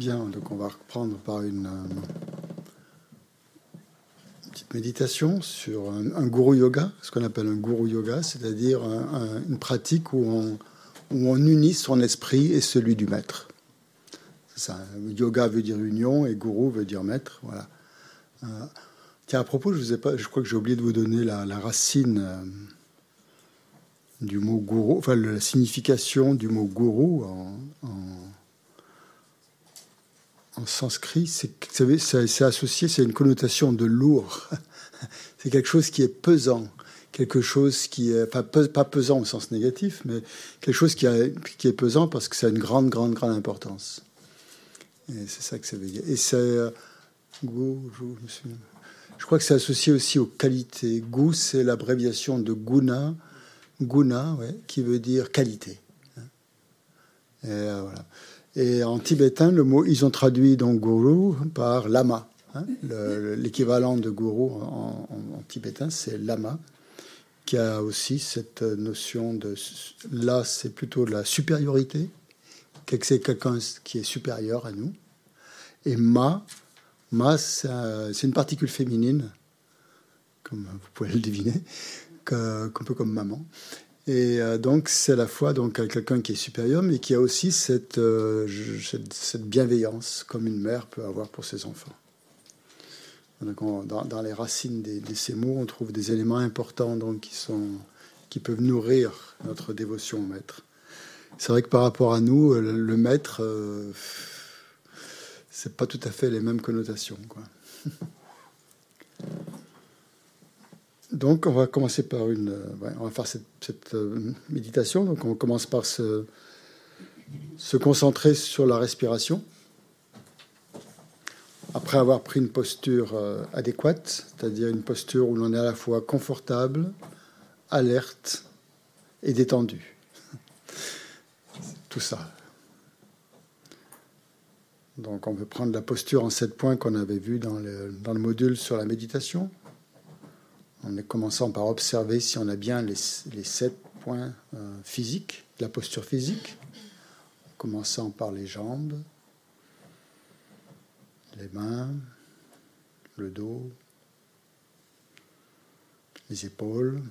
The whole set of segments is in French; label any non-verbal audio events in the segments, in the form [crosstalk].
Bien, donc on va reprendre par une, euh, petite méditation sur un, guru yoga, ce qu'on appelle un guru yoga, c'est-à-dire une pratique où on, où on unit son esprit et celui du maître. Yoga veut dire union et guru veut dire maître. Voilà. Euh, tiens, à propos, je, vous ai pas, je crois que j'ai oublié de vous donner la, racine euh, du mot gourou, enfin la signification du mot gourou en, sanskrit. C'est associé, c'est une connotation de lourd. [laughs] c'est quelque chose qui est pesant, quelque chose qui est pas, pesant au sens négatif, mais quelque chose qui, est pesant parce que ça a une grande, grande, grande importance. Et c'est ça que ça veut dire. Et c'est euh, je crois que c'est associé aussi aux qualités. Gu, c'est l'abréviation de guna, guna, qui veut dire qualité. Et, euh, voilà. Et en tibétain, le mot, ils ont traduit donc guru par lama. Hein. L'équivalent de guru en, tibétain, c'est lama, qui a aussi cette notion de. Là, c'est plutôt de la supériorité, c'est quelqu'un qui est supérieur à nous. Et ma, ma, c'est une particule féminine, comme vous pouvez le deviner, un peu comme maman. Et euh, donc, c'est à la fois donc, quelqu'un qui est supérieur, mais qui a aussi cette, euh, cette, bienveillance, comme une mère peut avoir pour ses enfants. Donc, dans, les racines de, ces mots, on trouve des éléments importants donc, qui, sont, qui peuvent nourrir notre dévotion au maître. C'est vrai que par rapport à nous, le, maître, euh, c'est pas tout à fait les mêmes connotations. Quoi. [laughs] Donc, on va commencer par une. Euh, on va faire cette, euh, méditation. Donc, on commence par se, concentrer sur la respiration. Après avoir pris une posture euh, adéquate, c'est-à-dire une posture où l'on est à la fois confortable, alerte et détendu. [laughs] Tout ça. Donc, on peut prendre la posture en sept points qu'on avait vu dans le module sur la méditation en commençant par observer si on a bien les, sept points euh, physiques, la posture physique, commençant par les jambes, les mains, le dos, les épaules,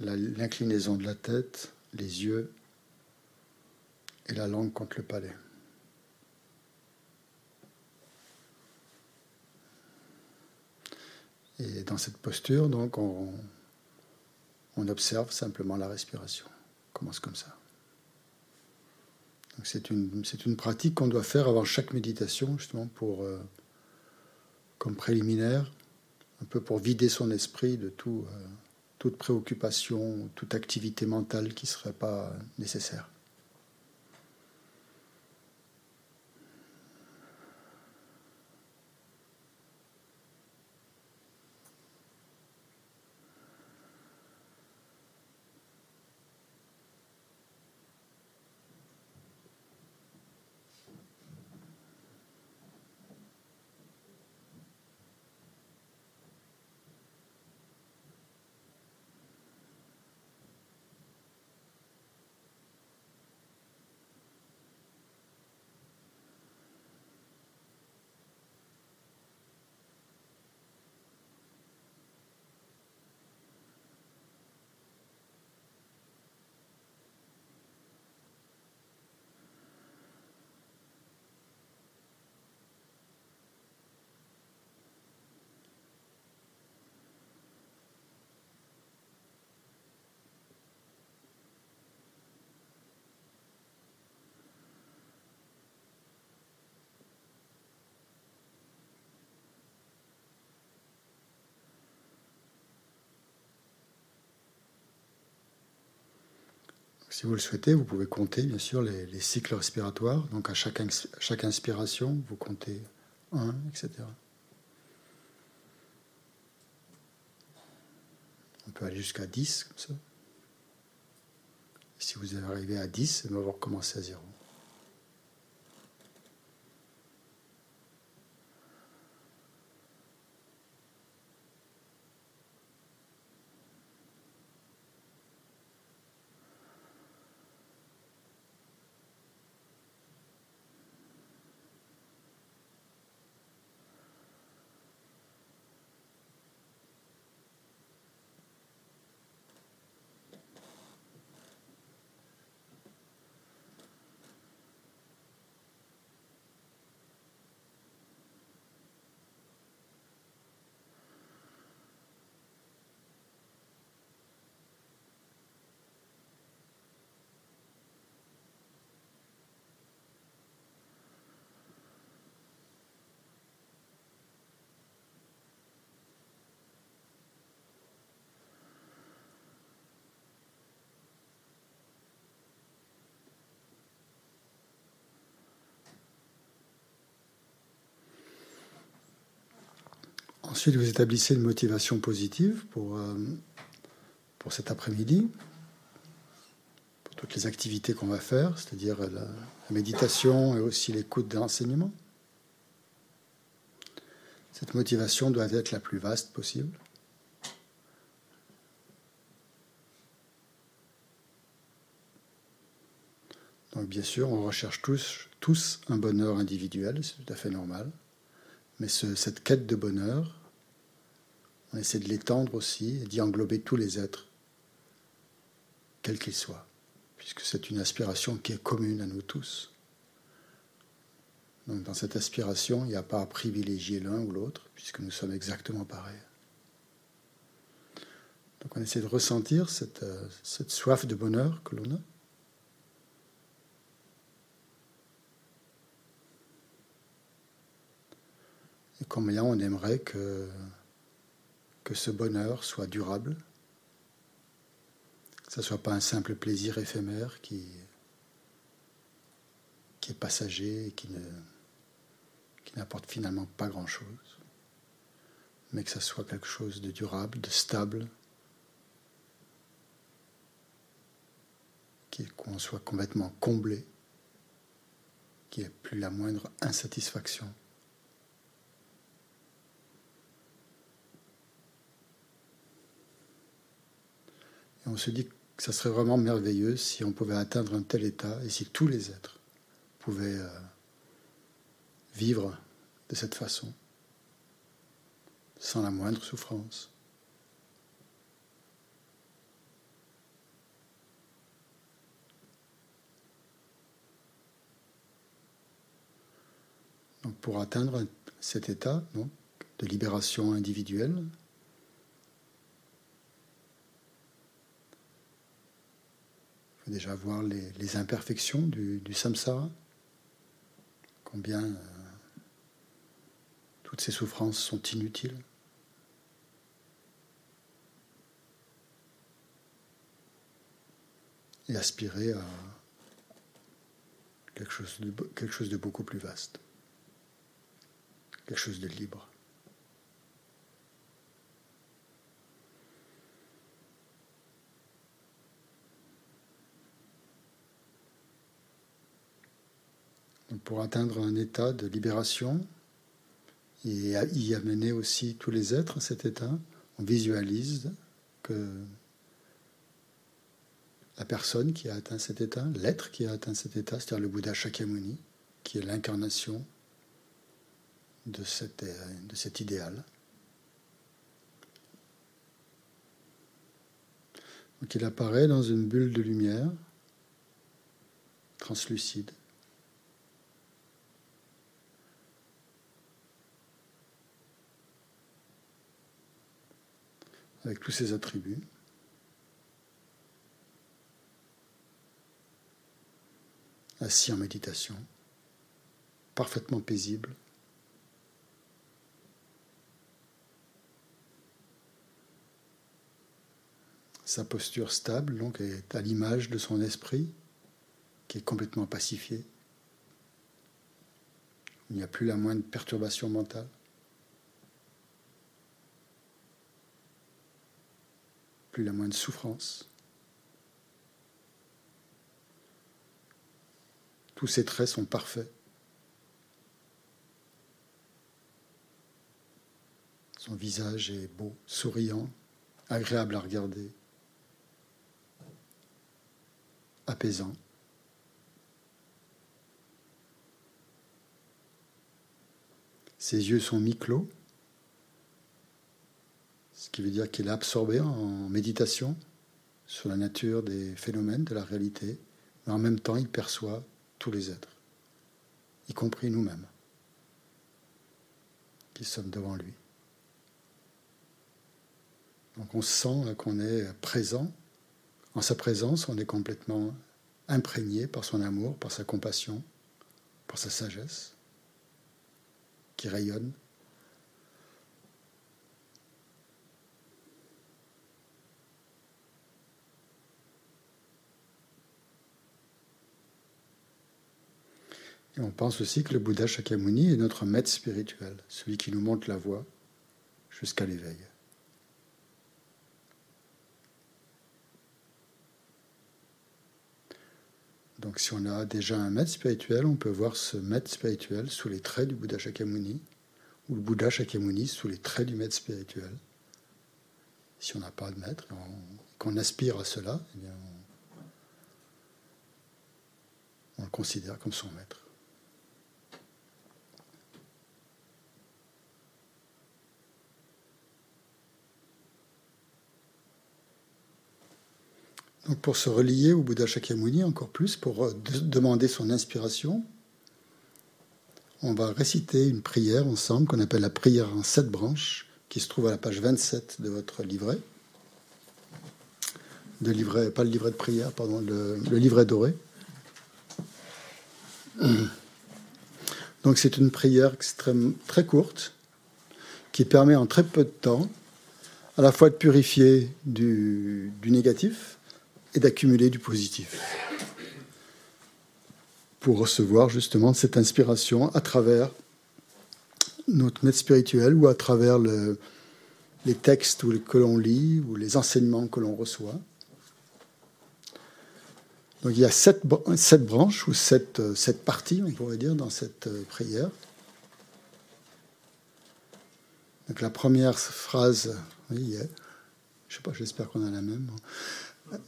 l'inclinaison de la tête, les yeux et la langue contre le palais. Et dans cette posture, donc, on, observe simplement la respiration. On commence comme ça. C'est une, une, pratique qu'on doit faire avant chaque méditation, justement, pour, euh, comme préliminaire, un peu pour vider son esprit de tout, euh, toute préoccupation, toute activité mentale qui ne serait pas nécessaire. Si vous le souhaitez, vous pouvez compter bien sûr les, cycles respiratoires. Donc à chaque, inspiration, vous comptez 1, etc. On peut aller jusqu'à 10 comme ça. Si vous arrivez à 10, on va recommencer à zéro. Ensuite, vous établissez une motivation positive pour, euh, pour cet après-midi, pour toutes les activités qu'on va faire, c'est-à-dire la, méditation et aussi l'écoute des enseignements. Cette motivation doit être la plus vaste possible. Donc bien sûr, on recherche tous, tous un bonheur individuel, c'est tout à fait normal. Mais cette quête de bonheur, on essaie de l'étendre aussi et d'y englober tous les êtres, quels qu'ils soient, puisque c'est une aspiration qui est commune à nous tous. Donc dans cette aspiration, il n'y a pas à privilégier l'un ou l'autre, puisque nous sommes exactement pareils. Donc on essaie de ressentir cette, euh, cette soif de bonheur que l'on a. Et combien on aimerait que, que ce bonheur soit durable, que ce ne soit pas un simple plaisir éphémère qui, est passager et qui ne n'apporte finalement pas grand-chose, mais que ce soit quelque chose de durable, de stable, qu'on soit complètement comblé, qu'il n'y ait plus la moindre insatisfaction. On se dit que ça serait vraiment merveilleux si on pouvait atteindre un tel état et si tous les êtres pouvaient euh, vivre de cette façon, sans la moindre souffrance. Donc pour atteindre cet état de libération individuelle, il faut déjà voir les, imperfections du, samsara, combien euh, toutes ces souffrances sont inutiles. Et aspirer à quelque chose de, quelque chose de beaucoup plus vaste, quelque chose de libre. Pour atteindre un état de libération et y amener aussi tous les êtres à cet état, on visualise que la personne qui a atteint cet état, l'être qui a atteint cet état, c'est-à-dire le Bouddha Shakyamuni, qui est l'incarnation de cet, de cet idéal. Donc il apparaît dans une bulle de lumière translucide. Avec tous ses attributs. Assis en méditation, parfaitement paisible. Sa posture stable donc est à l'image de son esprit qui est complètement pacifié. Il n'y a plus la moindre perturbation mentale. Plus la moindre souffrance. Tous ses traits sont parfaits. Son visage est beau, souriant, agréable à regarder, apaisant. Ses yeux sont mi-clos ce qui veut dire qu'il est absorbé en méditation sur la nature des phénomènes, de la réalité, mais en même temps il perçoit tous les êtres, y compris nous-mêmes, qui sommes devant lui. Donc on sent qu'on est présent. En sa présence, on est complètement imprégné par son amour, par sa compassion, par sa sagesse, qui rayonne Et on pense aussi que le Bouddha Shakyamuni est notre maître spirituel, celui qui nous montre la voie jusqu'à l'éveil. Donc si on a déjà un maître spirituel, on peut voir ce maître spirituel sous les traits du Bouddha Shakyamuni, ou le Bouddha Shakyamuni sous les traits du maître spirituel. Si on n'a pas de maître, qu'on aspire à cela, eh on le considère comme son maître. Pour se relier au Bouddha Shakyamuni encore plus, pour euh, demander son inspiration, on va réciter une prière ensemble qu'on appelle la prière en sept branches, qui se trouve à la page 27 de votre livret. De pas le livret de prière, pardon, le, livret doré. [clears throat] Donc c'est une prière extrêmement, très courte, qui permet en très peu de temps à la fois de purifier du négatif, et d'accumuler du positif pour recevoir justement cette inspiration à travers notre maître spirituel ou à travers les textes que l'on lit ou les enseignements que l'on reçoit. Donc il y a sept, branches ou sept, sept, parties, on pourrait dire, dans cette euh, prière. Donc la première phrase, oui, je sais pas, j'espère qu'on a la même.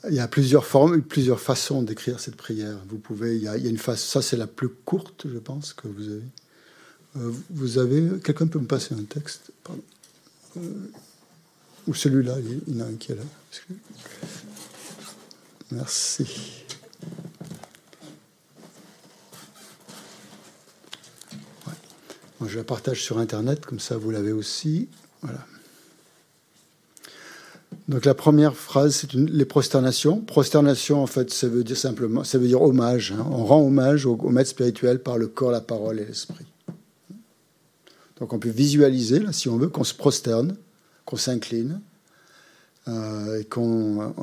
Il y a plusieurs formes, plusieurs façons d'écrire cette prière. Vous pouvez, il y a, une face, ça c'est la plus courte, je pense, que vous avez. Euh, vous avez, quelqu'un peut me passer un texte? Euh, Ou celui-là, il y en a un qui est là. Merci. je la partage sur Internet, comme ça vous l'avez aussi. Voilà. Donc la première phrase, c'est les prosternations. Prosternation, en fait, ça veut dire simplement, ça veut dire hommage. Hein. On rend hommage au, maître spirituel par le corps, la parole et l'esprit. Donc on peut visualiser, si on veut, qu'on se prosterne, qu'on s'incline, euh, et qu'on,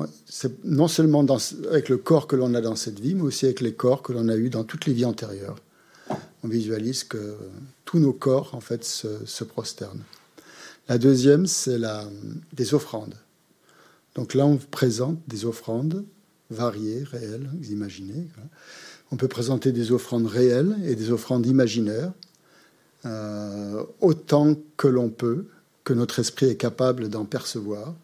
non seulement avec le corps que l'on a dans cette vie, mais aussi avec les corps que l'on a eu dans toutes les vies antérieures. On visualise que tous nos corps, en fait, se, se prosternent. La deuxième, c'est la, des offrandes. Donc là, on présente des offrandes variées, réelles, vous imaginez. On peut présenter des offrandes réelles et des offrandes imaginaires, euh, autant que l'on peut, que notre esprit est capable d'en percevoir.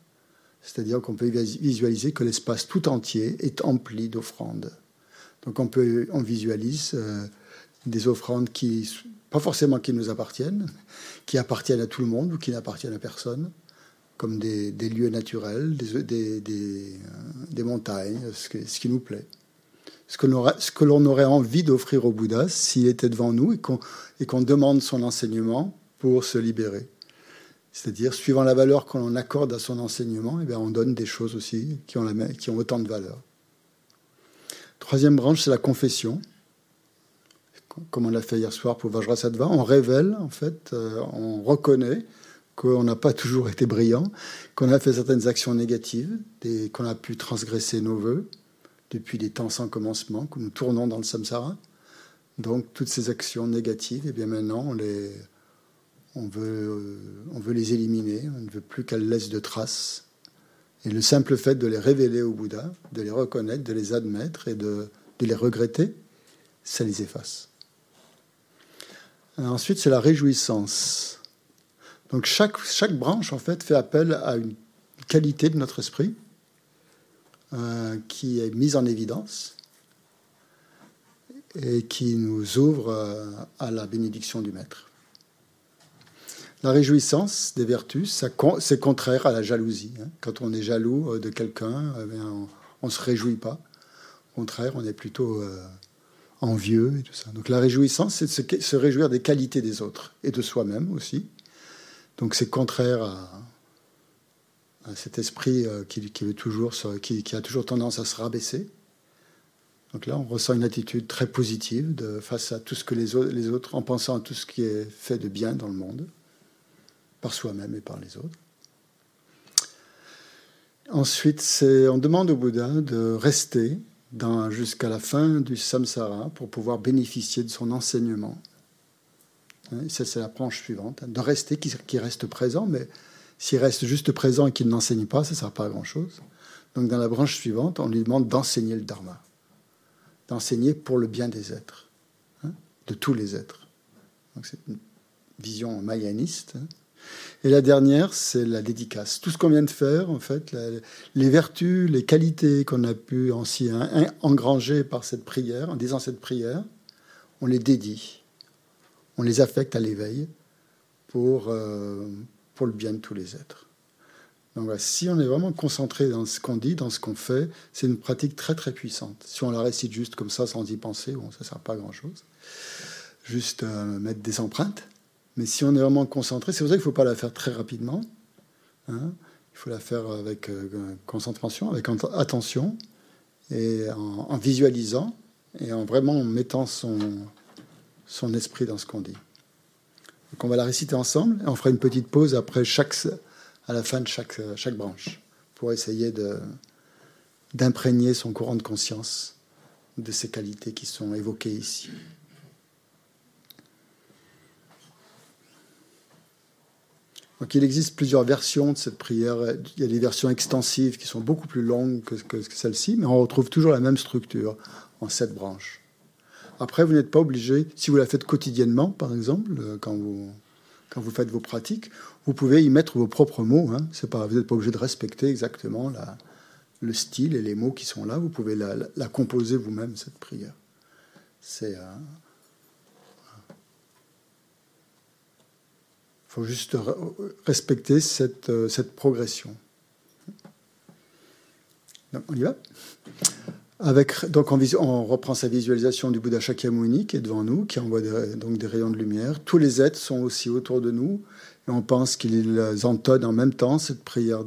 C'est-à-dire qu'on peut visualiser que l'espace tout entier est empli d'offrandes. Donc on, peut, on visualise euh, des offrandes qui, pas forcément qui nous appartiennent, qui appartiennent à tout le monde ou qui n'appartiennent à personne, comme des, lieux naturels, des, des, montagnes, ce, qui nous plaît. Ce que l'on aurait envie d'offrir au Bouddha s'il était devant nous et qu'on demande son enseignement pour se libérer. C'est-à-dire, suivant la valeur qu'on accorde à son enseignement, eh on donne des choses aussi qui ont, qui ont autant de valeur. Troisième branche, c'est la confession. Comme on l'a fait hier soir pour Vajrasattva, on révèle, en fait, euh, on reconnaît qu'on n'a pas toujours été brillant, qu'on a fait certaines actions négatives, qu'on a pu transgresser nos voeux depuis des temps sans commencement, que nous tournons dans le samsara. Donc toutes ces actions négatives, et eh bien maintenant euh, on veut les éliminer, on ne veut plus qu'elles laissent de traces. Et le simple fait de les révéler au Bouddha, de les reconnaître, de les admettre et de les regretter, ça les efface. ensuite, c'est la réjouissance. Donc chaque, chaque branche, en fait, fait appel à une qualité de notre esprit euh, qui est mise en évidence et qui nous ouvre euh, à la bénédiction du Maître. La réjouissance des vertus, c'est contraire à la jalousie. Hein. Quand on est jaloux euh, de quelqu'un, eh on ne se réjouit pas. Au contraire, on est plutôt envieux et tout ça. Donc la réjouissance, c'est de se réjouir des qualités des autres et de soi-même aussi. Donc c'est contraire à, cet esprit euh, qui, veut toujours, qui, a toujours tendance à se rabaisser. Donc là, on ressent une attitude très positive face à tout ce que les autres, les autres, en pensant à tout ce qui est fait de bien dans le monde, par soi-même et par les autres. Ensuite, on demande au Bouddha de rester jusqu'à la fin du samsara pour pouvoir bénéficier de son enseignement. Ça, c'est la branche suivante, hein, de rester, qui, reste présent, mais S'il reste juste présent et qu'il n'enseigne pas, ça ne sert pas à grand-chose. Donc dans la branche suivante, on lui demande d'enseigner le dharma, d'enseigner pour le bien des êtres, hein, de tous les êtres. Donc c'est une vision mayaniste. Hein. Et la dernière, c'est la dédicace. Tout ce qu'on vient de faire, en fait, les vertus, les qualités qu'on a pu ainsi engranger par cette prière, en disant cette prière, on les dédie, on les affecte à l'éveil pour, euh, pour le bien de tous les êtres. Donc si on est vraiment concentré dans ce qu'on dit, dans ce qu'on fait, c'est une pratique très très puissante. Si on la récite juste comme ça, sans y penser, bon, ça ne sert pas à grand-chose. Juste euh, mettre des empreintes. Mais si on est vraiment concentré, c'est pour ça qu'il ne faut pas la faire très rapidement. Hein. Il faut la faire avec euh, concentration, avec attention, et en, visualisant, et en vraiment mettant son, son esprit dans ce qu'on dit. Donc on va la réciter ensemble, et on fera une petite pause après chaque, à la fin de chaque, chaque branche, pour essayer d'imprégner son courant de conscience de ces qualités qui sont évoquées ici. Donc il existe plusieurs versions de cette prière. Il y a des versions extensives qui sont beaucoup plus longues que, que, celle-ci, mais on retrouve toujours la même structure en sept branches. Après, vous n'êtes pas obligé, si vous la faites quotidiennement, par exemple, euh, quand vous, quand vous faites vos pratiques, vous pouvez y mettre vos propres mots. Hein. Vous n'êtes pas obligé de respecter exactement le style et les mots qui sont là. Vous pouvez la, composer vous-même, cette prière. Euh, faut juste respecter cette, euh, cette progression. on y va? Donc on, reprend sa visualisation du Bouddha Shakyamuni qui est devant nous, qui envoie des, donc des rayons de lumière. Tous les êtres sont aussi autour de nous et on pense qu'ils entonnent en même temps cette prière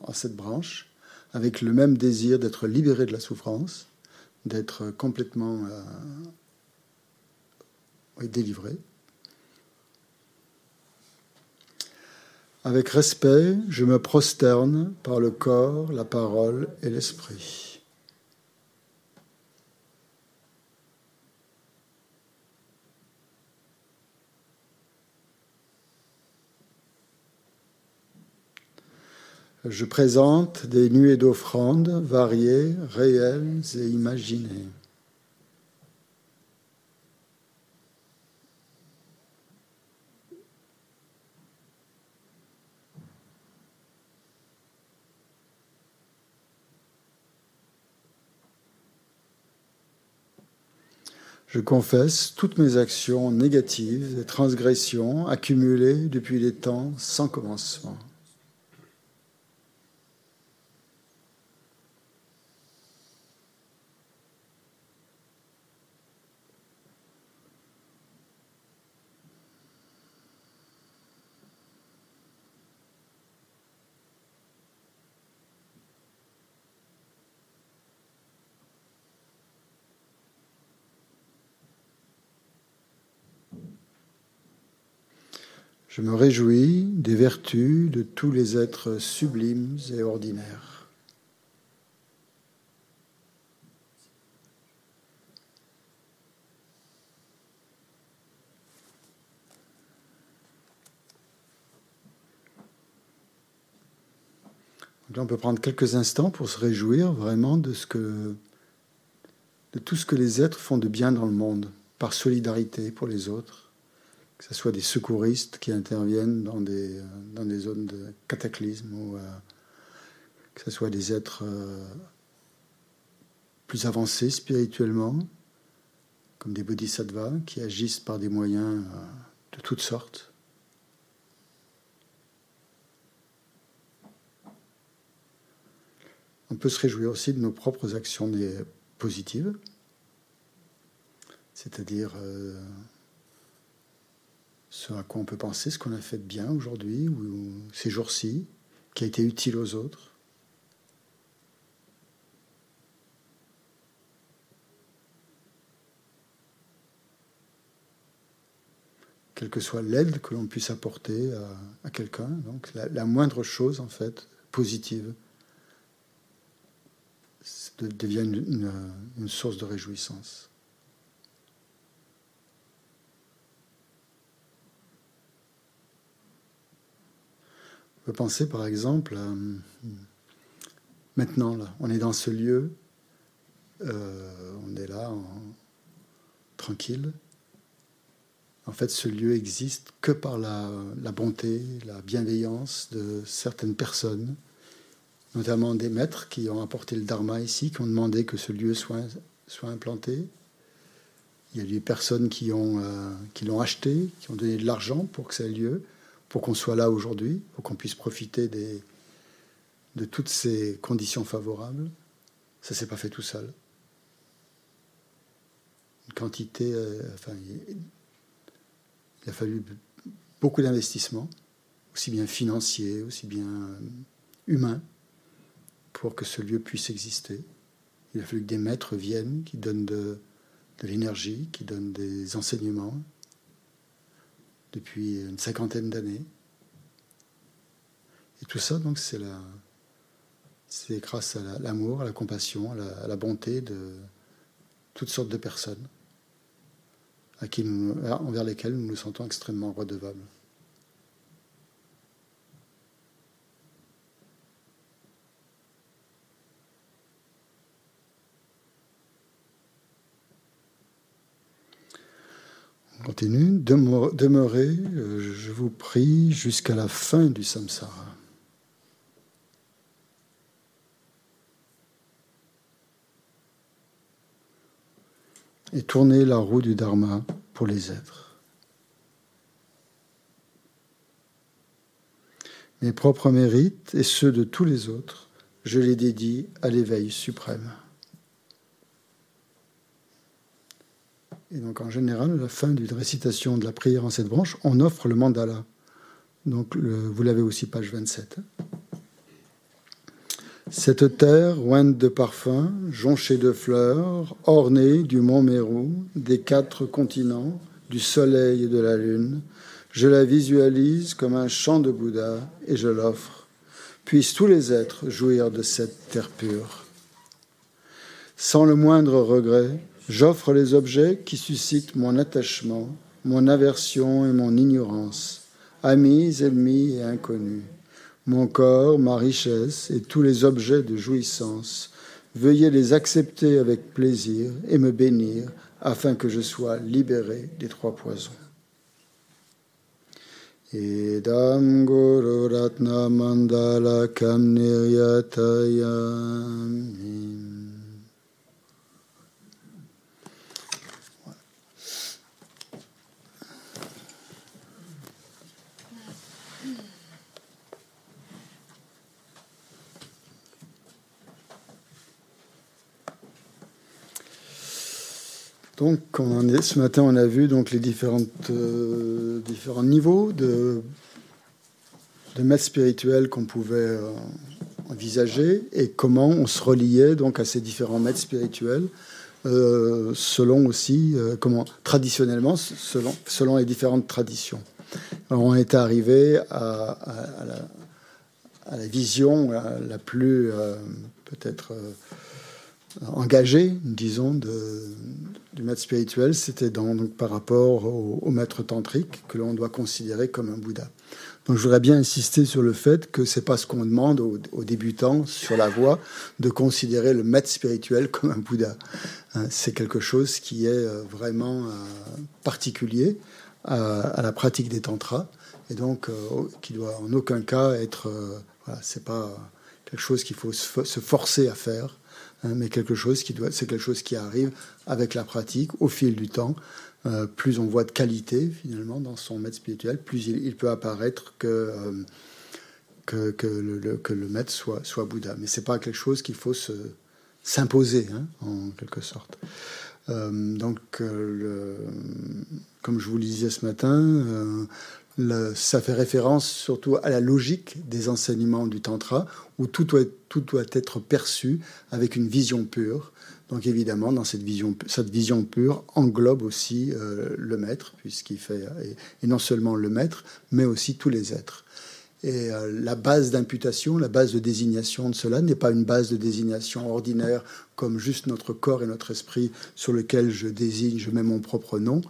en cette branche, avec le même désir d'être libéré de la souffrance, d'être complètement euh, délivré. Avec respect, je me prosterne par le corps, la parole et l'esprit. Je présente des nuées d'offrandes variées, réelles et imaginées. Je confesse toutes mes actions négatives et transgressions accumulées depuis des temps sans commencement. Je me réjouis des vertus de tous les êtres sublimes et ordinaires. on peut prendre quelques instants pour se réjouir vraiment de, ce que, de tout ce que les êtres font de bien dans le monde, par solidarité pour les autres ce soit des secouristes qui interviennent dans des, des zones de cataclysme, ou euh, que ce soit des êtres euh, plus avancés spirituellement, comme des bodhisattvas qui agissent par des moyens euh, de toutes sortes. On peut se réjouir aussi de nos propres actions positives, c'est-à-dire ce à quoi on peut penser, ce qu'on a fait de bien aujourd'hui ou ces jours-ci, qui a été utile aux autres. Quelle que soit l'aide que l'on puisse apporter à, quelqu'un, donc la, moindre chose en fait positive devient une source de réjouissance. Peut penser par exemple à, maintenant, on est dans ce lieu, euh, on est là, tranquille. En fait, ce lieu existe que par la, bonté, la bienveillance de certaines personnes, notamment des maîtres qui ont apporté le dharma ici, qui ont demandé que ce lieu soit, implanté. Il y a des personnes qui, euh, qui l'ont acheté, qui ont donné de l'argent pour que ça ait lieu, pour qu'on soit là aujourd'hui, pour qu'on puisse profiter de toutes ces conditions favorables. Ça ne s'est pas fait tout seul. Une quantité, euh, il a fallu beaucoup d'investissements, aussi bien financiers, aussi bien euh, humains, pour que ce lieu puisse exister. Il a fallu que des maîtres viennent, qui donnent de l'énergie, qui donnent des enseignements depuis une cinquantaine d'années. Et tout ça, donc, c'est grâce à l'amour, à la compassion, à la, bonté de toutes sortes de personnes envers lesquelles nous nous sentons extrêmement redevables. Continue. Demeurez, euh, je vous prie, jusqu'à la fin du samsara. et tourner la roue du Dharma pour les êtres. Mes propres mérites et ceux de tous les autres, je les dédie à l'éveil suprême. Et donc en général, à la fin d'une récitation de la prière en cette branche, on offre le mandala. Donc vous l'avez aussi page 27. Cette terre, ointe de parfums, jonchée de fleurs, ornée du mont Mérou, des quatre continents, du soleil et de la lune, je la visualise comme un champ de Bouddha et je l'offre. Puissent tous les êtres jouir de cette terre pure. Sans le moindre regret, j'offre les objets qui suscitent mon attachement, mon aversion et mon ignorance, amis, ennemis et inconnus mon corps, ma richesse et tous les objets de jouissance. Veuillez les accepter avec plaisir et me bénir afin que je sois libéré des trois poisons. Donc, ce matin, on a vu donc les différentes, euh, différents niveaux de, de maîtres spirituels qu'on pouvait euh, envisager et comment on se reliait donc à ces différents maîtres spirituels, euh, selon aussi comment traditionnellement, selon, selon les différentes traditions. on est arrivé à, la, vision la plus peut-être engagé, disons, de, du maître spirituel, c'était donc par rapport au, maître tantrique que l'on doit considérer comme un Bouddha. Donc je voudrais bien insister sur le fait que c'est pas ce qu'on demande aux, débutants sur la voie de considérer le maître spirituel [laughs] comme un Bouddha. Hein, c'est quelque chose qui est euh, vraiment euh, particulier à, la pratique des tantras et donc euh, qui doit en aucun cas être, voilà, c'est pas quelque chose qu'il faut se forcer à faire. Hein, mais quelque chose qui doit, c'est quelque chose qui arrive avec la pratique au fil du temps. Euh, plus on voit de qualité finalement dans son maître spirituel, plus il, peut apparaître que, euh, que, le, que, le, maître soit, soit Bouddha. Mais c'est pas quelque chose qu'il faut se, s'imposer hein, en quelque sorte. Euh, donc, comme je vous le disais ce matin, ça fait référence surtout à la logique des enseignements du Tantra, où tout doit, tout doit être perçu avec une vision pure. Donc évidemment, dans cette vision, cette vision pure englobe aussi euh, le maître, puisqu'il fait, et, non seulement le maître, mais aussi tous les êtres. Et euh, la base d'imputation, la base de désignation de cela n'est pas une base de désignation ordinaire comme juste notre corps et notre esprit sur lequel je désigne, je mets mon propre nom,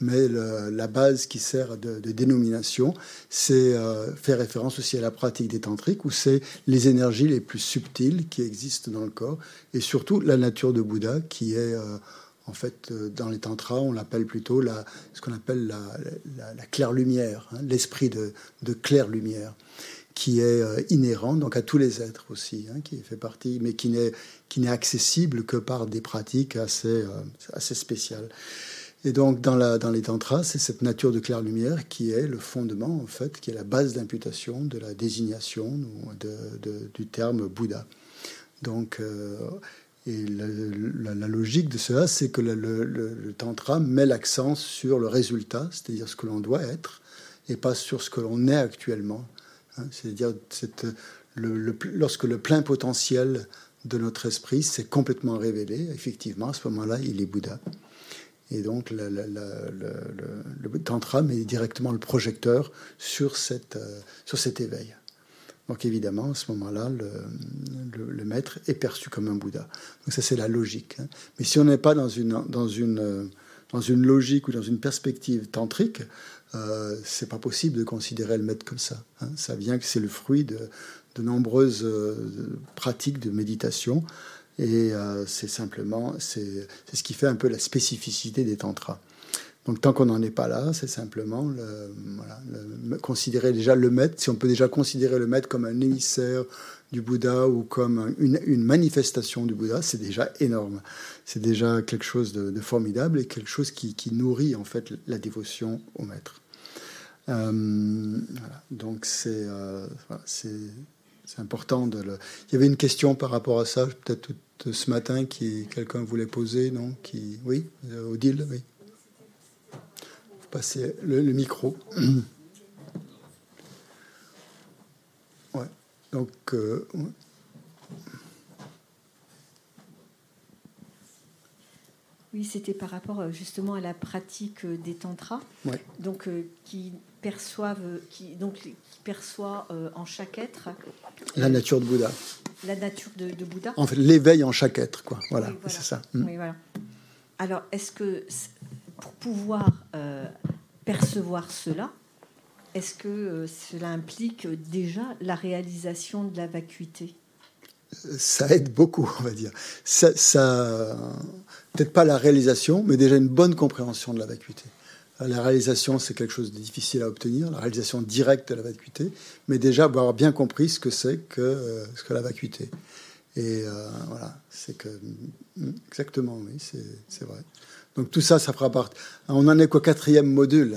mais la base qui sert de, dénomination, c'est euh, faire référence aussi à la pratique des tantriques, où c'est les énergies les plus subtiles qui existent dans le corps, et surtout la nature de Bouddha, qui est euh, en fait dans les tantras, on l'appelle plutôt la, ce qu'on appelle la, la, claire lumière, hein, l'esprit de, de, claire lumière, qui est inhérent donc à tous les êtres aussi, hein, qui fait partie, mais qui n'est qui n'est accessible que par des pratiques assez assez spéciales. Et donc, dans, les tantras, c'est cette nature de claire lumière qui est le fondement, en fait, qui est la base d'imputation de la désignation du terme Bouddha. Donc, euh, et la, logique de cela, c'est que le, tantra met l'accent sur le résultat, c'est-à-dire ce que l'on doit être, et pas sur ce que l'on est actuellement. Hein. c'est-à-dire lorsque le plein potentiel de notre esprit s'est complètement révélé, effectivement, à ce moment-là, il est Bouddha. Et donc, le, tantra met directement le projecteur sur, cette, euh, sur cet éveil. Donc, évidemment, à ce moment-là, le, maître est perçu comme un Bouddha. Donc, ça, c'est la logique. Hein. Mais si on n'est pas dans une, dans, une, dans une logique ou dans une perspective tantrique, euh, c'est pas possible de considérer le maître comme ça. Hein. Ça vient que c'est le fruit de, de nombreuses euh, pratiques de méditation et euh, c'est simplement, c'est ce qui fait un peu la spécificité des tantras. Donc tant qu'on n'en est pas là, c'est simplement considérer déjà le maître, si on peut déjà considérer le maître comme un émissaire du Bouddha ou comme une, manifestation du Bouddha, c'est déjà énorme. C'est déjà quelque chose de, formidable et quelque chose qui, nourrit en fait la dévotion au maître. Euh, Donc c'est euh, c'est important de le. Il y avait une question par rapport à ça, peut-être ce matin, qui quelqu'un voulait poser, non Qui, oui, euh, Odile, oui. Vous passez le, micro. [clears throat] ouais. Donc. Euh, Oui, c'était par rapport euh, justement à la pratique des tantras, donc qui perçoivent, qui donc perçoit en chaque être la nature de Bouddha. La nature de, Bouddha. En fait, l'éveil en chaque être, quoi. Voilà, c'est ça. Mm. Oui, voilà. Alors, est-ce que pour pouvoir percevoir cela, est-ce que cela implique déjà la réalisation de la vacuité? Ça aide beaucoup, on va dire. Ça, ça peut-être pas la réalisation, mais déjà une bonne compréhension de la vacuité. La réalisation, c'est quelque chose de difficile à obtenir, la réalisation directe de la vacuité, mais déjà avoir bien compris ce que c'est que, euh, ce que la vacuité. Et euh, voilà, c'est que. Mm, exactement, oui, c'est vrai. Donc tout ça, ça fera partie. On n'en est qu'au quatrième module.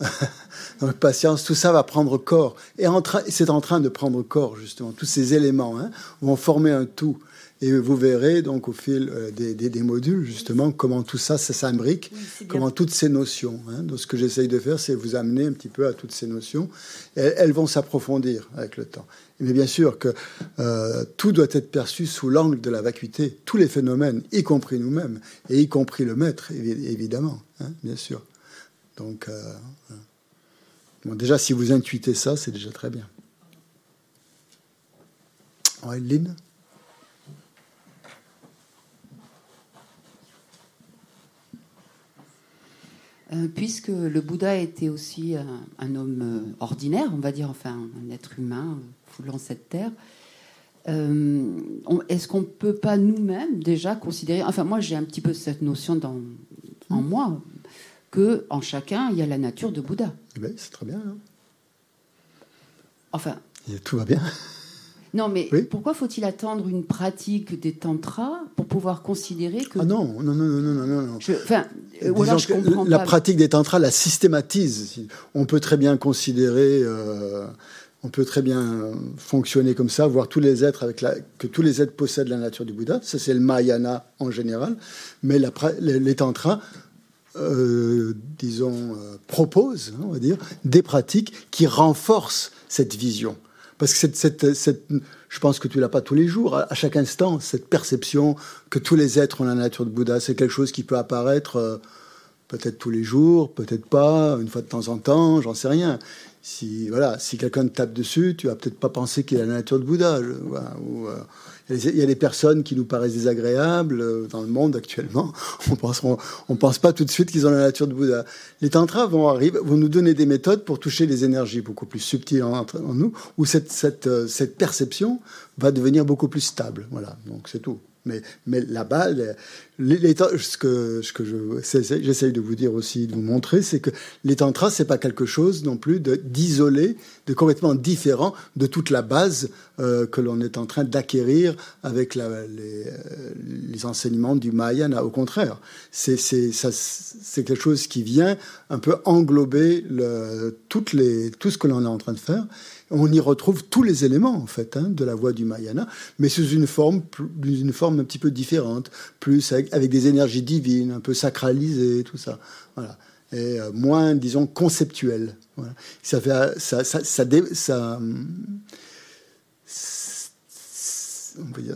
Hein. [laughs] Donc patience, tout ça va prendre corps. Et c'est en train de prendre corps, justement. Tous ces éléments hein, vont former un tout. Et vous verrez donc au fil euh, des, des, modules justement comment tout ça, ça s'imbrique, comment toutes ces notions. Hein. donc ce que j'essaye de faire, c'est vous amener un petit peu à toutes ces notions. Et elles vont s'approfondir avec le temps. Mais bien sûr que euh, tout doit être perçu sous l'angle de la vacuité, tous les phénomènes, y compris nous-mêmes, et y compris le maître, évidemment, hein, bien sûr. Donc, euh, bon, déjà, si vous intuitez ça, c'est déjà très bien. Ouais, Lynn? Puisque le Bouddha était aussi un, homme euh, ordinaire, on va dire, enfin un être humain euh, foulant cette terre. Est-ce qu'on ne peut pas nous-mêmes déjà considérer, enfin moi j'ai un petit peu cette notion dans, en moi, que en chacun il y a la nature de Bouddha. Eh ben, c'est très bien. Hein. enfin. tout va bien. Non, mais pourquoi faut-il attendre une pratique des tantras pour pouvoir considérer que... Ah non, non, non, non, non, non. enfin, euh, ou alors je comprends la pratique des tantras la systématise. On peut très bien considérer... Euh, on peut très bien fonctionner comme ça, voir tous les êtres avec la, que tous les êtres possèdent la nature du Bouddha. Ça, c'est le Mahayana en général. Mais la, les, tantras, euh, disons, proposent, hein, on va dire, des pratiques qui renforcent cette vision. Parce que cette, cette, je pense que tu l'as pas tous les jours, à, chaque instant, cette perception que tous les êtres ont la nature de Bouddha, c'est quelque chose qui peut apparaître euh, peut-être tous les jours, peut-être pas, une fois de temps en temps, j'en sais rien. si voilà, si quelqu'un te tape dessus, tu vas peut-être pas penser qu'il a la nature de Bouddha. ou, euh, il y a des personnes qui nous paraissent désagréables euh, dans le monde actuellement. [laughs] On pense, pense pas tout de suite qu'ils ont la nature de Bouddha. Les tantras vont arriver, vont nous donner des méthodes pour toucher les énergies beaucoup plus subtiles en, nous, où cette, euh, cette perception va devenir beaucoup plus stable. Voilà, donc c'est tout. Mais, là-bas, ce que, j'essaye de vous dire aussi, de vous montrer, c'est que les tantras, c'est pas quelque chose non plus d'isolé, de, complètement différent de toute la base euh, que l'on est en train d'acquérir avec euh, les, enseignements du Mahayana. Au contraire, c'est quelque chose qui vient un peu englober tout ce que l'on est en train de faire on y retrouve tous les éléments en fait hein, de la voie du Mayana, mais sous une forme, une forme un petit peu différente, plus avec, des énergies divines, un peu sacralisées, tout ça. Voilà. Et euh, moins, disons, conceptuel. Ça fait, ça, ça, ça,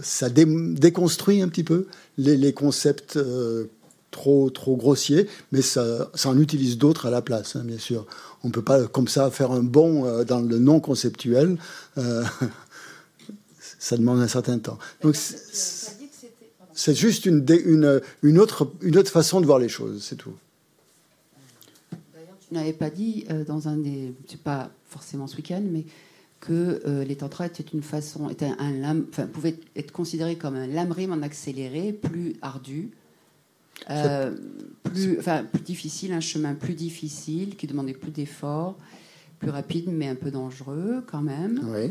ça, déconstruit un petit peu les, concepts euh, trop, trop grossiers, mais ça, ça en utilise d'autres à la place, hein, bien sûr. On ne peut pas comme ça faire un bond euh, dans le non conceptuel. Euh, [laughs] ça demande un certain temps. Donc c'est juste une, une, une, autre, une autre façon de voir les choses, c'est tout. D'ailleurs, tu n'avais pas dit euh, dans un des, c'est pas forcément ce week-end, mais que les tantras étaient une façon, était un, enfin, pouvaient être considérés comme un lamrim en accéléré, plus ardu, euh, plus, enfin, plus difficile, un chemin plus difficile, qui demandait plus d'efforts, plus rapide, mais un peu dangereux quand même. Oui.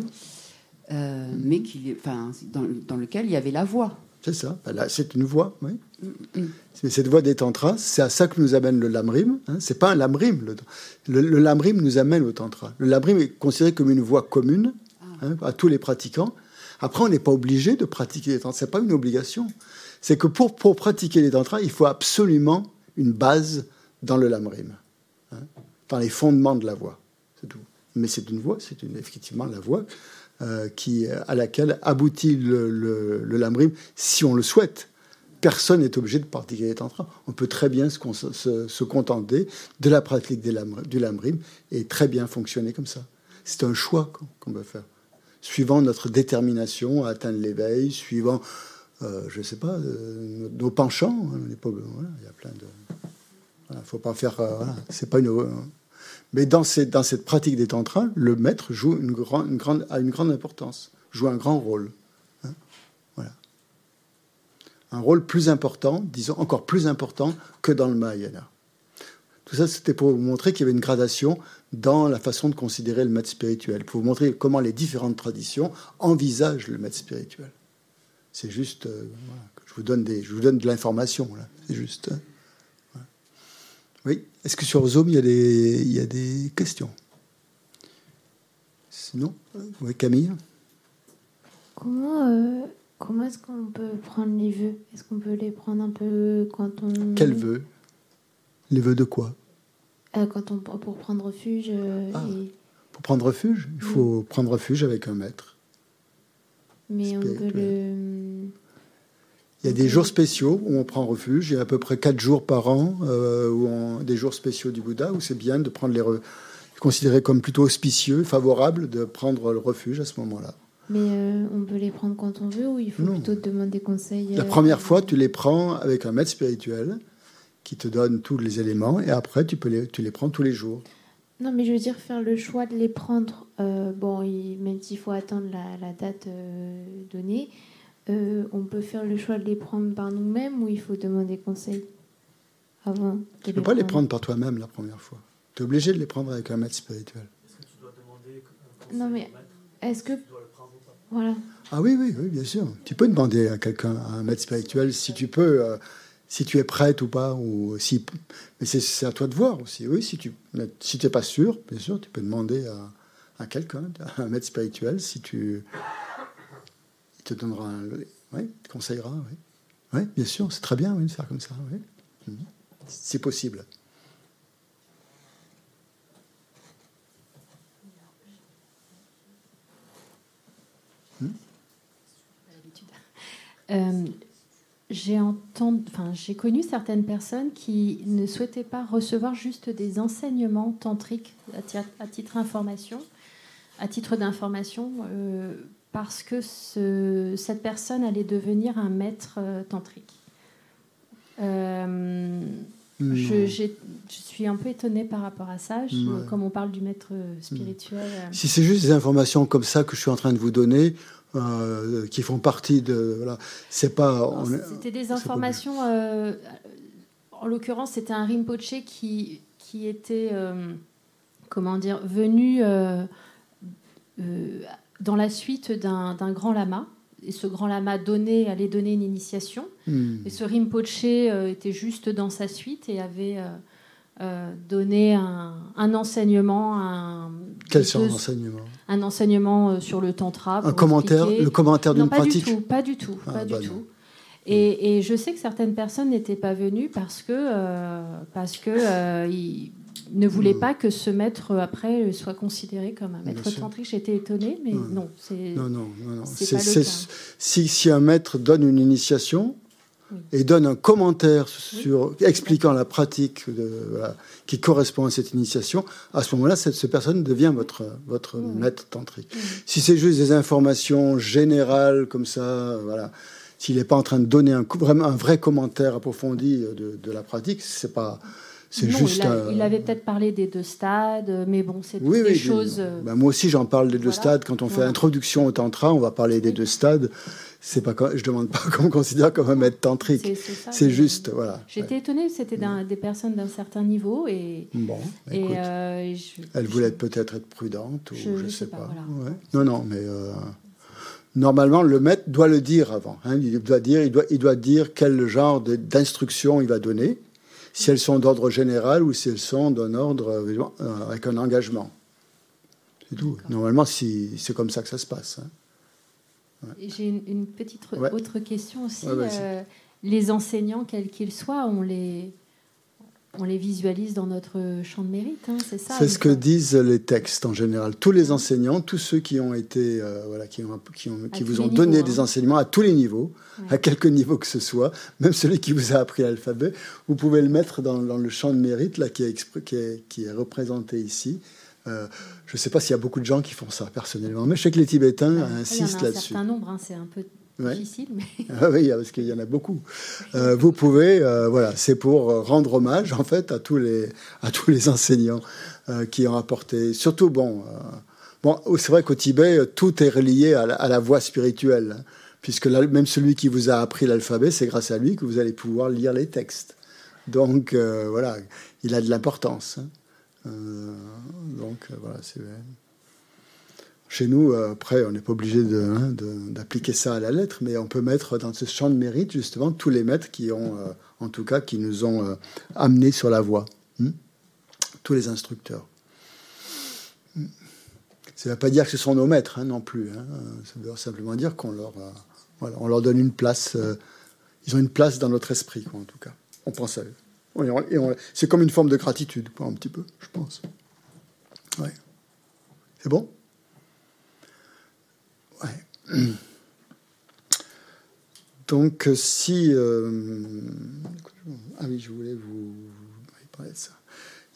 Euh, mais qui, enfin, dans, dans, lequel il y avait la voie. C'est ça, là, c'est une voie, oui. Mm, mm. Cette voie des tantras, c'est à ça que nous amène le lamrim. Hein. C'est pas un lamrim. Le, le, lamrim nous amène au tantra. Le lamrim est considéré comme une voie commune ah. hein, à tous les pratiquants. Après, on n'est pas obligé de pratiquer les tantras. C'est pas une obligation c'est que pour, pratiquer les tantras, il faut absolument une base dans le lamrim, hein, dans les fondements de la voix. Mais c'est une voix, c'est effectivement la voix euh, qui, à laquelle aboutit le, lamrim, si on le souhaite. Personne n'est obligé de pratiquer les tantras. On peut très bien se, contenter de la pratique du lamrim et très bien fonctionner comme ça. C'est un choix qu'on peut faire, suivant notre détermination à atteindre l'éveil, suivant euh, je ne sais pas, euh, nos penchants. Hein, il y a plein de. Faut pas faire. Euh, c'est pas une. Mais dans, dans cette pratique des tantras, le maître joue une, grande, grande, a une grande importance, joue un grand rôle. Hein, voilà. Un rôle plus important, disons encore plus important que dans le Mahayana. Tout ça, c'était pour vous montrer qu'il y avait une gradation dans la façon de considérer le maître spirituel, pour vous montrer comment les différentes traditions envisagent le maître spirituel. C'est juste, euh, je, vous donne des, je vous donne de l'information, là. C'est juste. Hein. Oui. Est-ce que sur Zoom, il y a des, il y a des questions? Sinon Oui, Camille? Comment, euh, comment est-ce qu'on peut prendre les vœux? Est-ce qu'on peut les prendre un peu quand on. Quels vœux? Les vœux de quoi? Euh, quand on, Pour prendre refuge. Ah. Pour prendre refuge? Il faut prendre refuge avec un maître. Mais on peut le... Il y a des jours spéciaux où on prend refuge. Il y a à peu près quatre jours par an, euh, où on... des jours spéciaux du Bouddha, où c'est bien de prendre les... Re... considéré comme plutôt auspicieux, favorable, de prendre le refuge à ce moment-là. Mais euh, on peut les prendre quand on veut ou il faut plutôt demander conseil La première fois, tu les prends avec un maître spirituel qui te donne tous les éléments et après, tu, peux les, tu les prends tous les jours. Non, mais je veux dire, faire le choix de les prendre, euh, bon, même s'il faut attendre la, date euh, donnée, euh, on peut faire le choix de les prendre par nous-mêmes ou il faut demander conseil avant Tu ne peux pas les prendre? par toi-même la première fois. Tu es obligé de les prendre avec un maître spirituel. Est-ce que tu dois demander conseil Non, mais est-ce que. Voilà. Ah oui, oui, oui, bien sûr. Tu peux demander à quelqu'un, à un maître spirituel, si tu peux si tu es prête ou pas, ou si, mais c'est à toi de voir aussi. Oui, si tu n'es pas sûr, bien sûr, tu peux demander à, à quelqu'un, à un maître spirituel, si tu, il te donnera, un, oui, te conseillera, oui. Oui, bien sûr, c'est très bien de faire comme ça, oui. Mhm. C'est possible. Euh, j'ai entendu, enfin, j'ai connu certaines personnes qui ne souhaitaient pas recevoir juste des enseignements tantriques à, titre information, à titre d'information, euh, parce que ce, cette personne allait devenir un maître euh, tantrique. Euh, je, je, suis un peu étonnée par rapport à ça, comme on parle du maître spirituel. Si c'est juste des informations comme ça que je suis en train de vous donner, euh, qui font partie de. Voilà. C'est pas. C'était des informations. Euh, en l'occurrence, c'était un Rinpoche qui, qui était, euh, comment dire, venu dans la suite d'un grand lama. Et ce grand lama donnait, allait donner une initiation. Hmm. Et ce Rinpoche était juste dans sa suite et avait euh, donner un, enseignement. Un, Quel sort d'enseignement Un enseignement euh, sur le tantra. Un commentaire, le commentaire d'une pratique du tout, Pas du tout, pas du tout. Ah, bah et, et, je sais que certaines personnes n'étaient pas venues parce que euh, parce que ne voulaient hmm. pas que ce maître après soit considéré comme un maître tantrique. J'étais étonnée, mais hmm. non, c'est non, non, non, non. Si, si un maître donne une initiation, et donne un commentaire sur, expliquant la pratique qui correspond à cette initiation, à ce moment-là, cette, personne devient votre, votre maître tantrique. Si c'est juste des informations générales comme ça, voilà, s'il n'est pas en train de donner un, vraiment un vrai commentaire approfondi de, de la pratique, c'est pas. C'est juste. Il, avait peut-être parlé des deux stades, mais bon, c'est des choses. Ben, moi aussi, j'en parle des deux stades. Quand on fait introduction au tantra, on va parler des deux stades c'est pas je demande pas [laughs] qu'on considère comme un maître tantrique. C'est juste voilà. J'étais étonnée, c'était des personnes d'un certain niveau et. Bon. Et, euh, elle voulait peut-être être prudente ou je, ne sais, pas. Non non mais. Euh, normalement, le maître doit le dire avant. Hein. il doit dire, il doit, il doit dire quel genre d'instructions il va donner, si elles sont d'ordre général ou si elles sont d'un ordre euh, avec un engagement. C'est tout. Normalement, c'est comme ça que ça se passe. Hein. J'ai une, petite autre question aussi. Euh, les enseignants, quels qu'ils soient, on les, on les visualise dans notre champ de mérite, hein, c'est ça C'est ce que disent les textes en général. Tous les enseignants, tous ceux qui ont été, euh, voilà, qui, ont, qui, ont, qui vous ont donné des hein. enseignements à tous les niveaux, à quelque niveau que ce soit, même celui qui vous a appris l'alphabet, vous pouvez le mettre dans, dans, le champ de mérite là, qui, est, qui, est, qui est représenté ici. Euh, je ne sais pas s'il y a beaucoup de gens qui font ça personnellement, mais je sais que les Tibétains insistent là-dessus. Il y en a un certain nombre, hein, c'est un peu difficile. Mais... [laughs] Ah oui, parce qu'il y en a beaucoup. Euh, vous pouvez, euh, voilà, c'est pour rendre hommage en fait à tous les, à tous les enseignants qui ont apporté. Surtout, bon, bon c'est vrai qu'au Tibet, tout est relié à la, voie spirituelle, hein, puisque même celui qui vous a appris l'alphabet, c'est grâce à lui que vous allez pouvoir lire les textes. Donc voilà, il a de l'importance. Hein. Euh, donc euh, voilà, c'est. Chez nous, euh, après, on n'est pas obligé hein, d'appliquer ça à la lettre, mais on peut mettre dans ce champ de mérite justement tous les maîtres qui ont, en tout cas, qui nous ont amenés sur la voie, hmm. tous les instructeurs. Ça ne veut pas dire que ce sont nos maîtres hein, non plus. Hein. Ça veut simplement dire qu'on leur, voilà, on leur donne une place. ils ont une place dans notre esprit, quoi, en tout cas. On pense à eux c'est comme une forme de gratitude, un petit peu, je pense. C'est bon? [clears throat] Donc, si. Euh, ah oui, je voulais vous, parler de ça.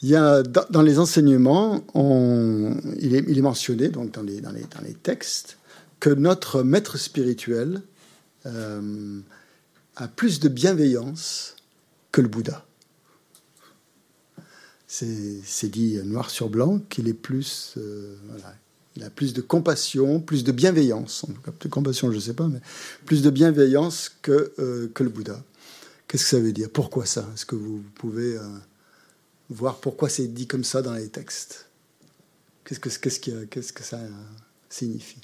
Il y a, dans, les enseignements, on, il, est, il, est, mentionné, donc dans les, dans les, dans les, textes, que notre maître spirituel euh, a plus de bienveillance que le Bouddha c'est dit noir sur blanc qu'il est plus, euh, il a plus de compassion, plus de bienveillance, en tout cas, de compassion, je ne sais pas, mais plus de bienveillance que, euh, que le Bouddha. Qu'est-ce que ça veut dire? Pourquoi ça? Est-ce que vous pouvez euh, voir pourquoi c'est dit comme ça dans les textes? Qu'est-ce que, ça signifie?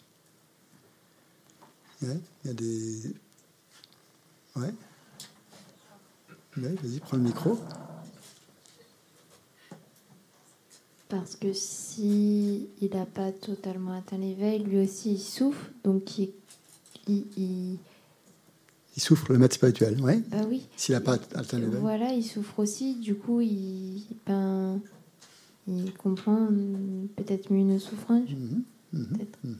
Il y a des... Ouais Vas-y, prends le micro. Parce que si il n'a pas totalement atteint l'éveil, lui aussi il souffre, donc il, il, il... souffre le maître spirituel, ouais. Bah oui. S'il n'a pas atteint l'éveil. Voilà, il souffre aussi. Du coup, il, ben, il comprend peut-être mieux une souffrance. Mhm, mhm, mhm,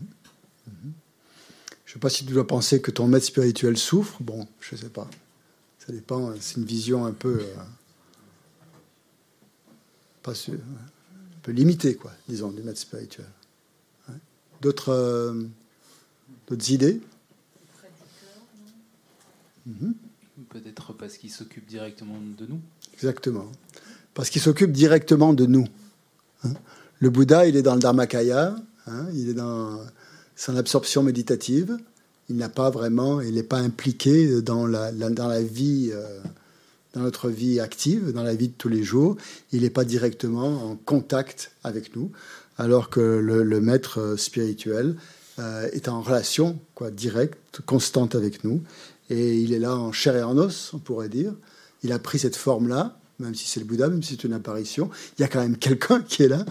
je ne sais pas si tu dois penser que ton maître spirituel souffre. Bon, je ne sais pas. Ça dépend, c'est une vision un peu. pas un peu limitée, quoi, disons, du maître spirituel. D'autres, d'autres idées? Mhm. Peut-être parce qu'il s'occupe directement de nous. Exactement. Parce qu'il s'occupe directement de nous. Hein. le Bouddha, il est dans le Dharmakaya, hein, il est dans son absorption méditative. Il n'a pas vraiment, il n'est pas impliqué dans la, dans la vie, euh, dans notre vie active, dans la vie de tous les jours. Il n'est pas directement en contact avec nous, alors que le, maître spirituel euh, est en relation quoi, directe, constante avec nous. Et il est là en chair et en os, on pourrait dire. Il a pris cette forme-là, même si c'est le Bouddha, même si c'est une apparition. Il y a quand même quelqu'un qui est là.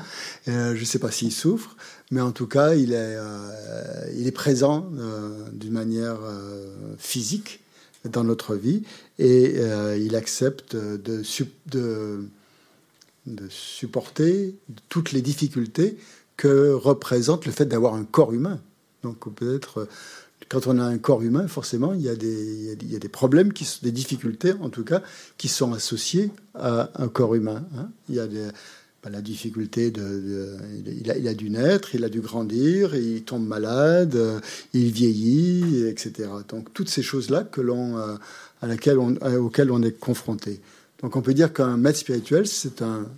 Euh, je ne sais pas s'il souffre, mais en tout cas, il est, euh, il est présent euh, d'une manière physique dans notre vie et il accepte de, supporter toutes les difficultés que représente le fait d'avoir un corps humain. Donc peut-être quand on a un corps humain, forcément, il y a des, des problèmes, des difficultés en tout cas, qui sont associées à un corps humain. Hein. Il y a bah, la difficulté de, il, a, dû naître, il a dû grandir, il tombe malade, il vieillit, etc. Donc toutes ces choses-là que l'on, euh, à laquelle on, auxquelles on est confronté. Donc on peut dire qu'un maître spirituel, c'est un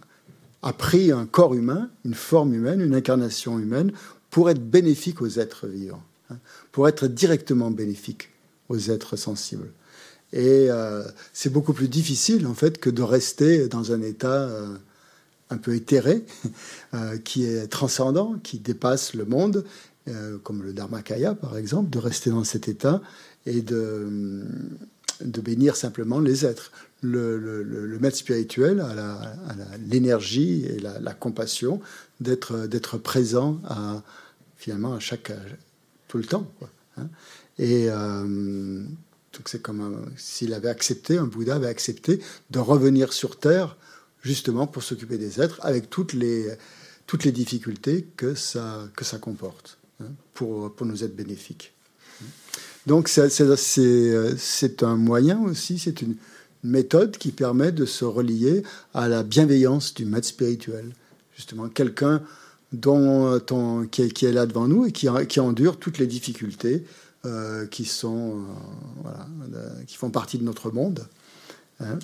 a pris un corps humain, une forme humaine, une incarnation humaine, pour être bénéfique aux êtres vivants. Hein, pour être directement bénéfique aux êtres sensibles. Et euh, c'est beaucoup plus difficile en fait que de rester dans un état euh, un peu éthéré, euh, qui est transcendant, qui dépasse le monde, comme le Dharmakaya par exemple, de rester dans cet état et de, de bénir simplement les êtres. Le, maître spirituel a l'énergie et la, la compassion d'être présent à, finalement à chaque, tout le temps. Hein. Et euh, donc c'est comme s'il avait accepté, un Bouddha avait accepté de revenir sur Terre justement pour s'occuper des êtres avec toutes les, toutes les difficultés que ça, que ça comporte hein, pour, pour nous être bénéfiques. Donc c'est un moyen aussi, c'est une méthode qui permet de se relier à la bienveillance du maître spirituel. Justement, quelqu'un dont, ton, qui, est, là devant nous et qui, qui endure toutes les difficultés euh, qui, sont, euh, voilà, qui font partie de notre monde. Hein.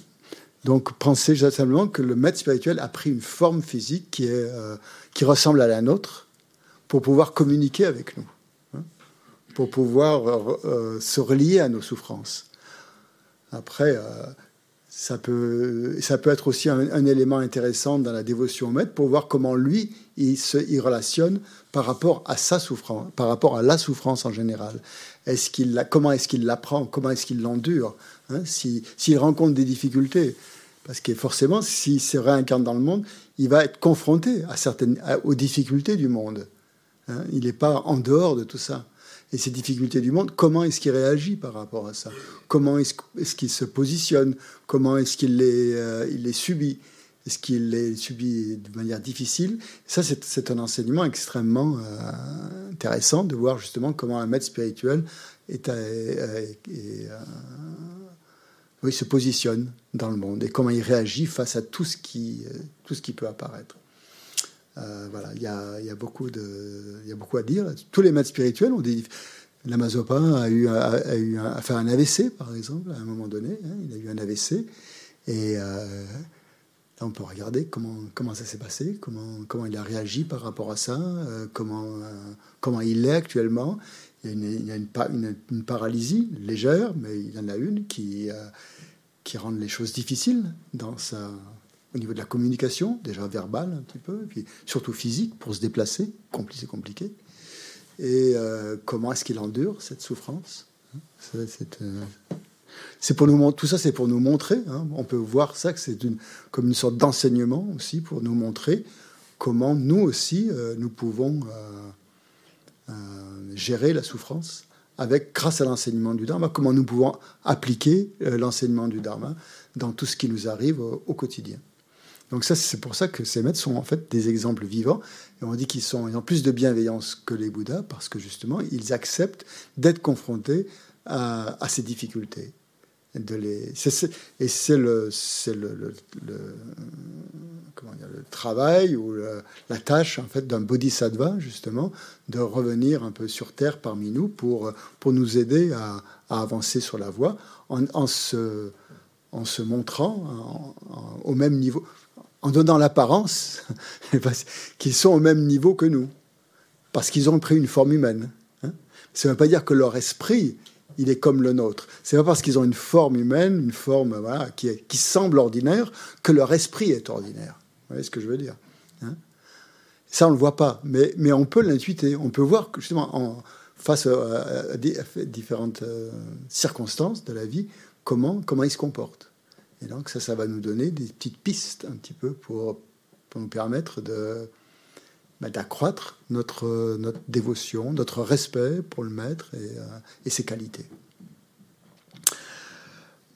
Donc pensez simplement que le maître spirituel a pris une forme physique qui, est, euh, qui ressemble à la nôtre pour pouvoir communiquer avec nous, hein, pour pouvoir se relier à nos souffrances. Après, ça peut, ça peut être aussi un, élément intéressant dans la dévotion au maître pour voir comment lui, il se il relationne par rapport à sa souffrance, par rapport à la souffrance en général. Est-ce qu'il comment est-ce qu'il l'apprend Comment est-ce qu'il l'endure hein, S'il rencontre des difficultés, parce que forcément, s'il se réincarne dans le monde, il va être confronté à certaines, aux difficultés du monde. Hein. il n'est pas en dehors de tout ça. Et ces difficultés du monde, comment est-ce qu'il réagit par rapport à ça? Comment est-ce qu'il se positionne? Comment est-ce qu'il les, euh, il les subit? Est-ce qu'il les subit de manière difficile? Ça, c'est un enseignement extrêmement euh, intéressant de voir justement comment un maître spirituel est, euh, oui, se positionne dans le monde et comment il réagit face à tout ce qui, tout ce qui peut apparaître. Euh, voilà, il y a, y, a beaucoup y a beaucoup à dire. Tous les maîtres spirituels ont dit. L'Amazopa a eu, a, eu a fait un AVC, par exemple, à un moment donné. Hein, il a eu un AVC. Et euh, on peut regarder comment, comment ça s'est passé, comment, comment il a réagi par rapport à ça, euh, comment, comment il est actuellement. Il y a, une, une, paralysie légère, mais il y en a une qui, qui rend les choses difficiles au niveau de la communication, déjà verbale un petit peu, puis surtout physique pour se déplacer, c'est compliqué. Et euh, comment est-ce qu'il endure cette souffrance? Euh, c'est pour nous tout ça, c'est pour nous montrer. Hein. on peut voir ça que c'est comme une sorte d'enseignement aussi pour nous montrer comment nous aussi euh, nous pouvons gérer la souffrance avec grâce à l'enseignement du Dharma. Comment nous pouvons appliquer l'enseignement du Dharma dans tout ce qui nous arrive au quotidien. Donc ça, c'est pour ça que ces maîtres sont en fait des exemples vivants. Et on dit qu'ils sont ont plus de bienveillance que les Bouddhas parce que justement, ils acceptent d'être confrontés à, ces difficultés. de les, et c'est le, c'est le, le, comment dire, le travail ou la tâche en fait d'un bodhisattva justement de revenir un peu sur terre parmi nous pour pour nous aider à, avancer sur la voie en, en se en se montrant au même niveau, en donnant l'apparence [laughs] qu'ils sont au même niveau que nous, parce qu'ils ont pris une forme humaine. Hein. Ça ne veut pas dire que leur esprit il est comme le nôtre. C'est pas parce qu'ils ont une forme humaine, une forme voilà, qui, qui, semble ordinaire, que leur esprit est ordinaire. Vous voyez ce que je veux dire hein Ça, on ne le voit pas, mais, mais on peut l'intuiter. On peut voir que justement, en, face à, différentes euh, circonstances de la vie, comment, comment ils se comportent. Et donc ça, ça va nous donner des petites pistes un petit peu pour, pour nous permettre de, bah, d'accroître notre, notre dévotion, notre respect pour le maître et, euh, ses qualités.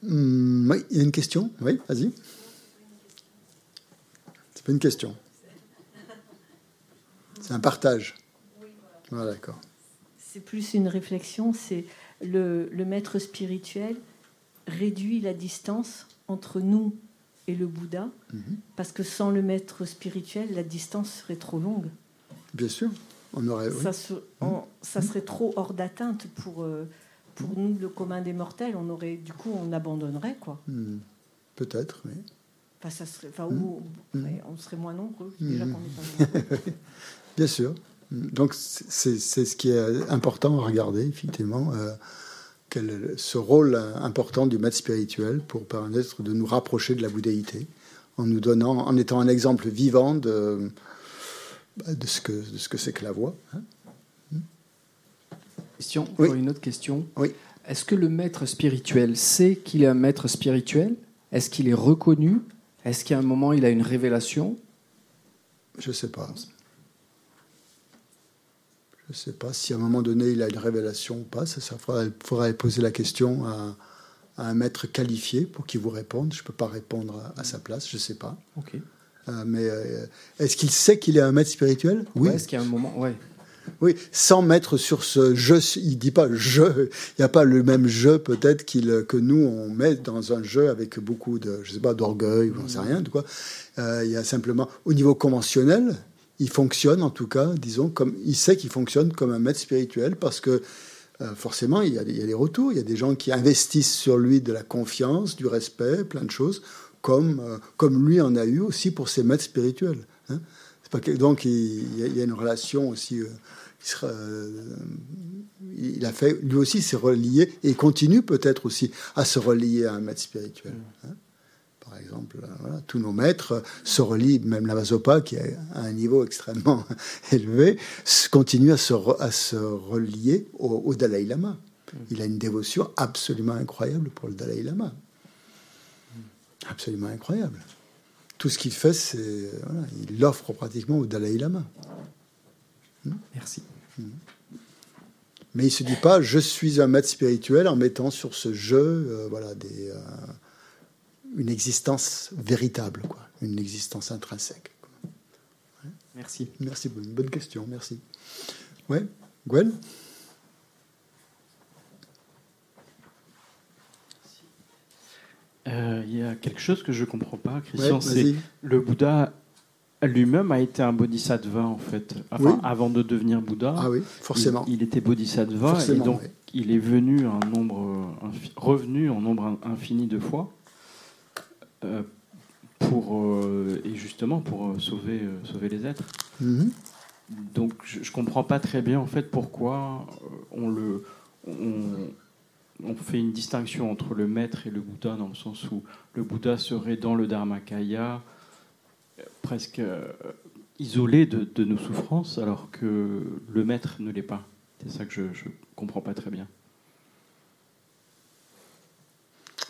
Hum, oui, il y a une question? Oui, vas-y. C'est pas une question. C'est un partage. Voilà, d'accord. C'est plus une réflexion, c'est le, le maître spirituel réduit la distance entre nous et le Bouddha, mhm. parce que sans le maître spirituel, la distance serait trop longue. Bien sûr, on aurait. Ça, mhm. ça serait trop hors d'atteinte pour, euh, pour mhm. nous, le commun des mortels. On aurait, du coup, on abandonnerait, quoi. Peut-être, oui. Enfin, ça serait, enfin, on serait moins nombreux, déjà qu'on est pas nombreux. [laughs] Bien sûr. Donc, c'est ce qui est important à regarder, effectivement. Euh, ce rôle important du maître spirituel pour permettre de nous rapprocher de la bouddhéité, en nous donnant, en étant un exemple vivant de, de ce que de ce que c'est que la voix. Hein. question, une autre question. Oui. Est-ce que le maître spirituel sait qu'il est un maître spirituel? Est-ce qu'il est reconnu? Est-ce qu'à un moment il a une révélation? Je ne sais pas. Je ne sais pas si à un moment donné il a une révélation ou pas. Ça, ça faudrait, poser la question à, un maître qualifié pour qu'il vous réponde. Je ne peux pas répondre à, sa place, je ne sais pas. Euh, mais euh, est-ce qu'il sait qu'il est un maître spirituel? Oui. est-ce qu'il y a un moment ouais. Oui, sans mettre sur ce jeu, il dit pas jeu, il n'y a pas le même jeu peut-être qu'il que nous on met dans un jeu avec beaucoup de, je sais pas, d'orgueil ou on sait rien de quoi. Euh, il y a simplement au niveau conventionnel, il fonctionne en tout cas, disons, comme il sait qu'il fonctionne comme un maître spirituel parce que euh, forcément, il y, a, il y, a, des retours, il y a des gens qui investissent sur lui de la confiance, du respect, plein de choses, comme, euh, comme lui en a eu aussi pour ses maîtres spirituels. Hein. Donc il, y a une relation aussi. Euh, qui sera, il a fait, lui aussi s'est relié et continue peut-être aussi à se relier à un maître spirituel. Hein par exemple, euh, tous nos maîtres se relient, même la Vasopa, qui est à un niveau extrêmement [laughs] élevé, continue à se, à se relier au, Dalai Lama. Il a une dévotion absolument incroyable pour le Dalai Lama. Absolument incroyable. Tout ce qu'il fait, c'est. il l'offre pratiquement au Dalai Lama. Hmm? Merci. Hmm. Mais il se dit pas je suis un maître spirituel en mettant sur ce jeu euh, voilà, des, euh, une existence véritable, quoi, une existence intrinsèque. Merci. Merci, une bonne question, merci. Ouais, Gwen? Il y a quelque chose que je ne comprends pas, Christian, c'est le Bouddha lui-même a été un bodhisattva en fait, avant de devenir Bouddha. Ah oui, forcément. Il, était bodhisattva et donc il est venu un nombre, revenu en nombre infini de fois. Euh, pour, euh, et justement pour euh, sauver, sauver les êtres. Mhm. Donc je ne comprends pas très bien en fait pourquoi on, le, on, fait une distinction entre le maître et le Bouddha dans le sens où le Bouddha serait dans le Dharmakaya presque isolé de, de, nos souffrances alors que le maître ne l'est pas. C'est ça que je ne comprends pas très bien.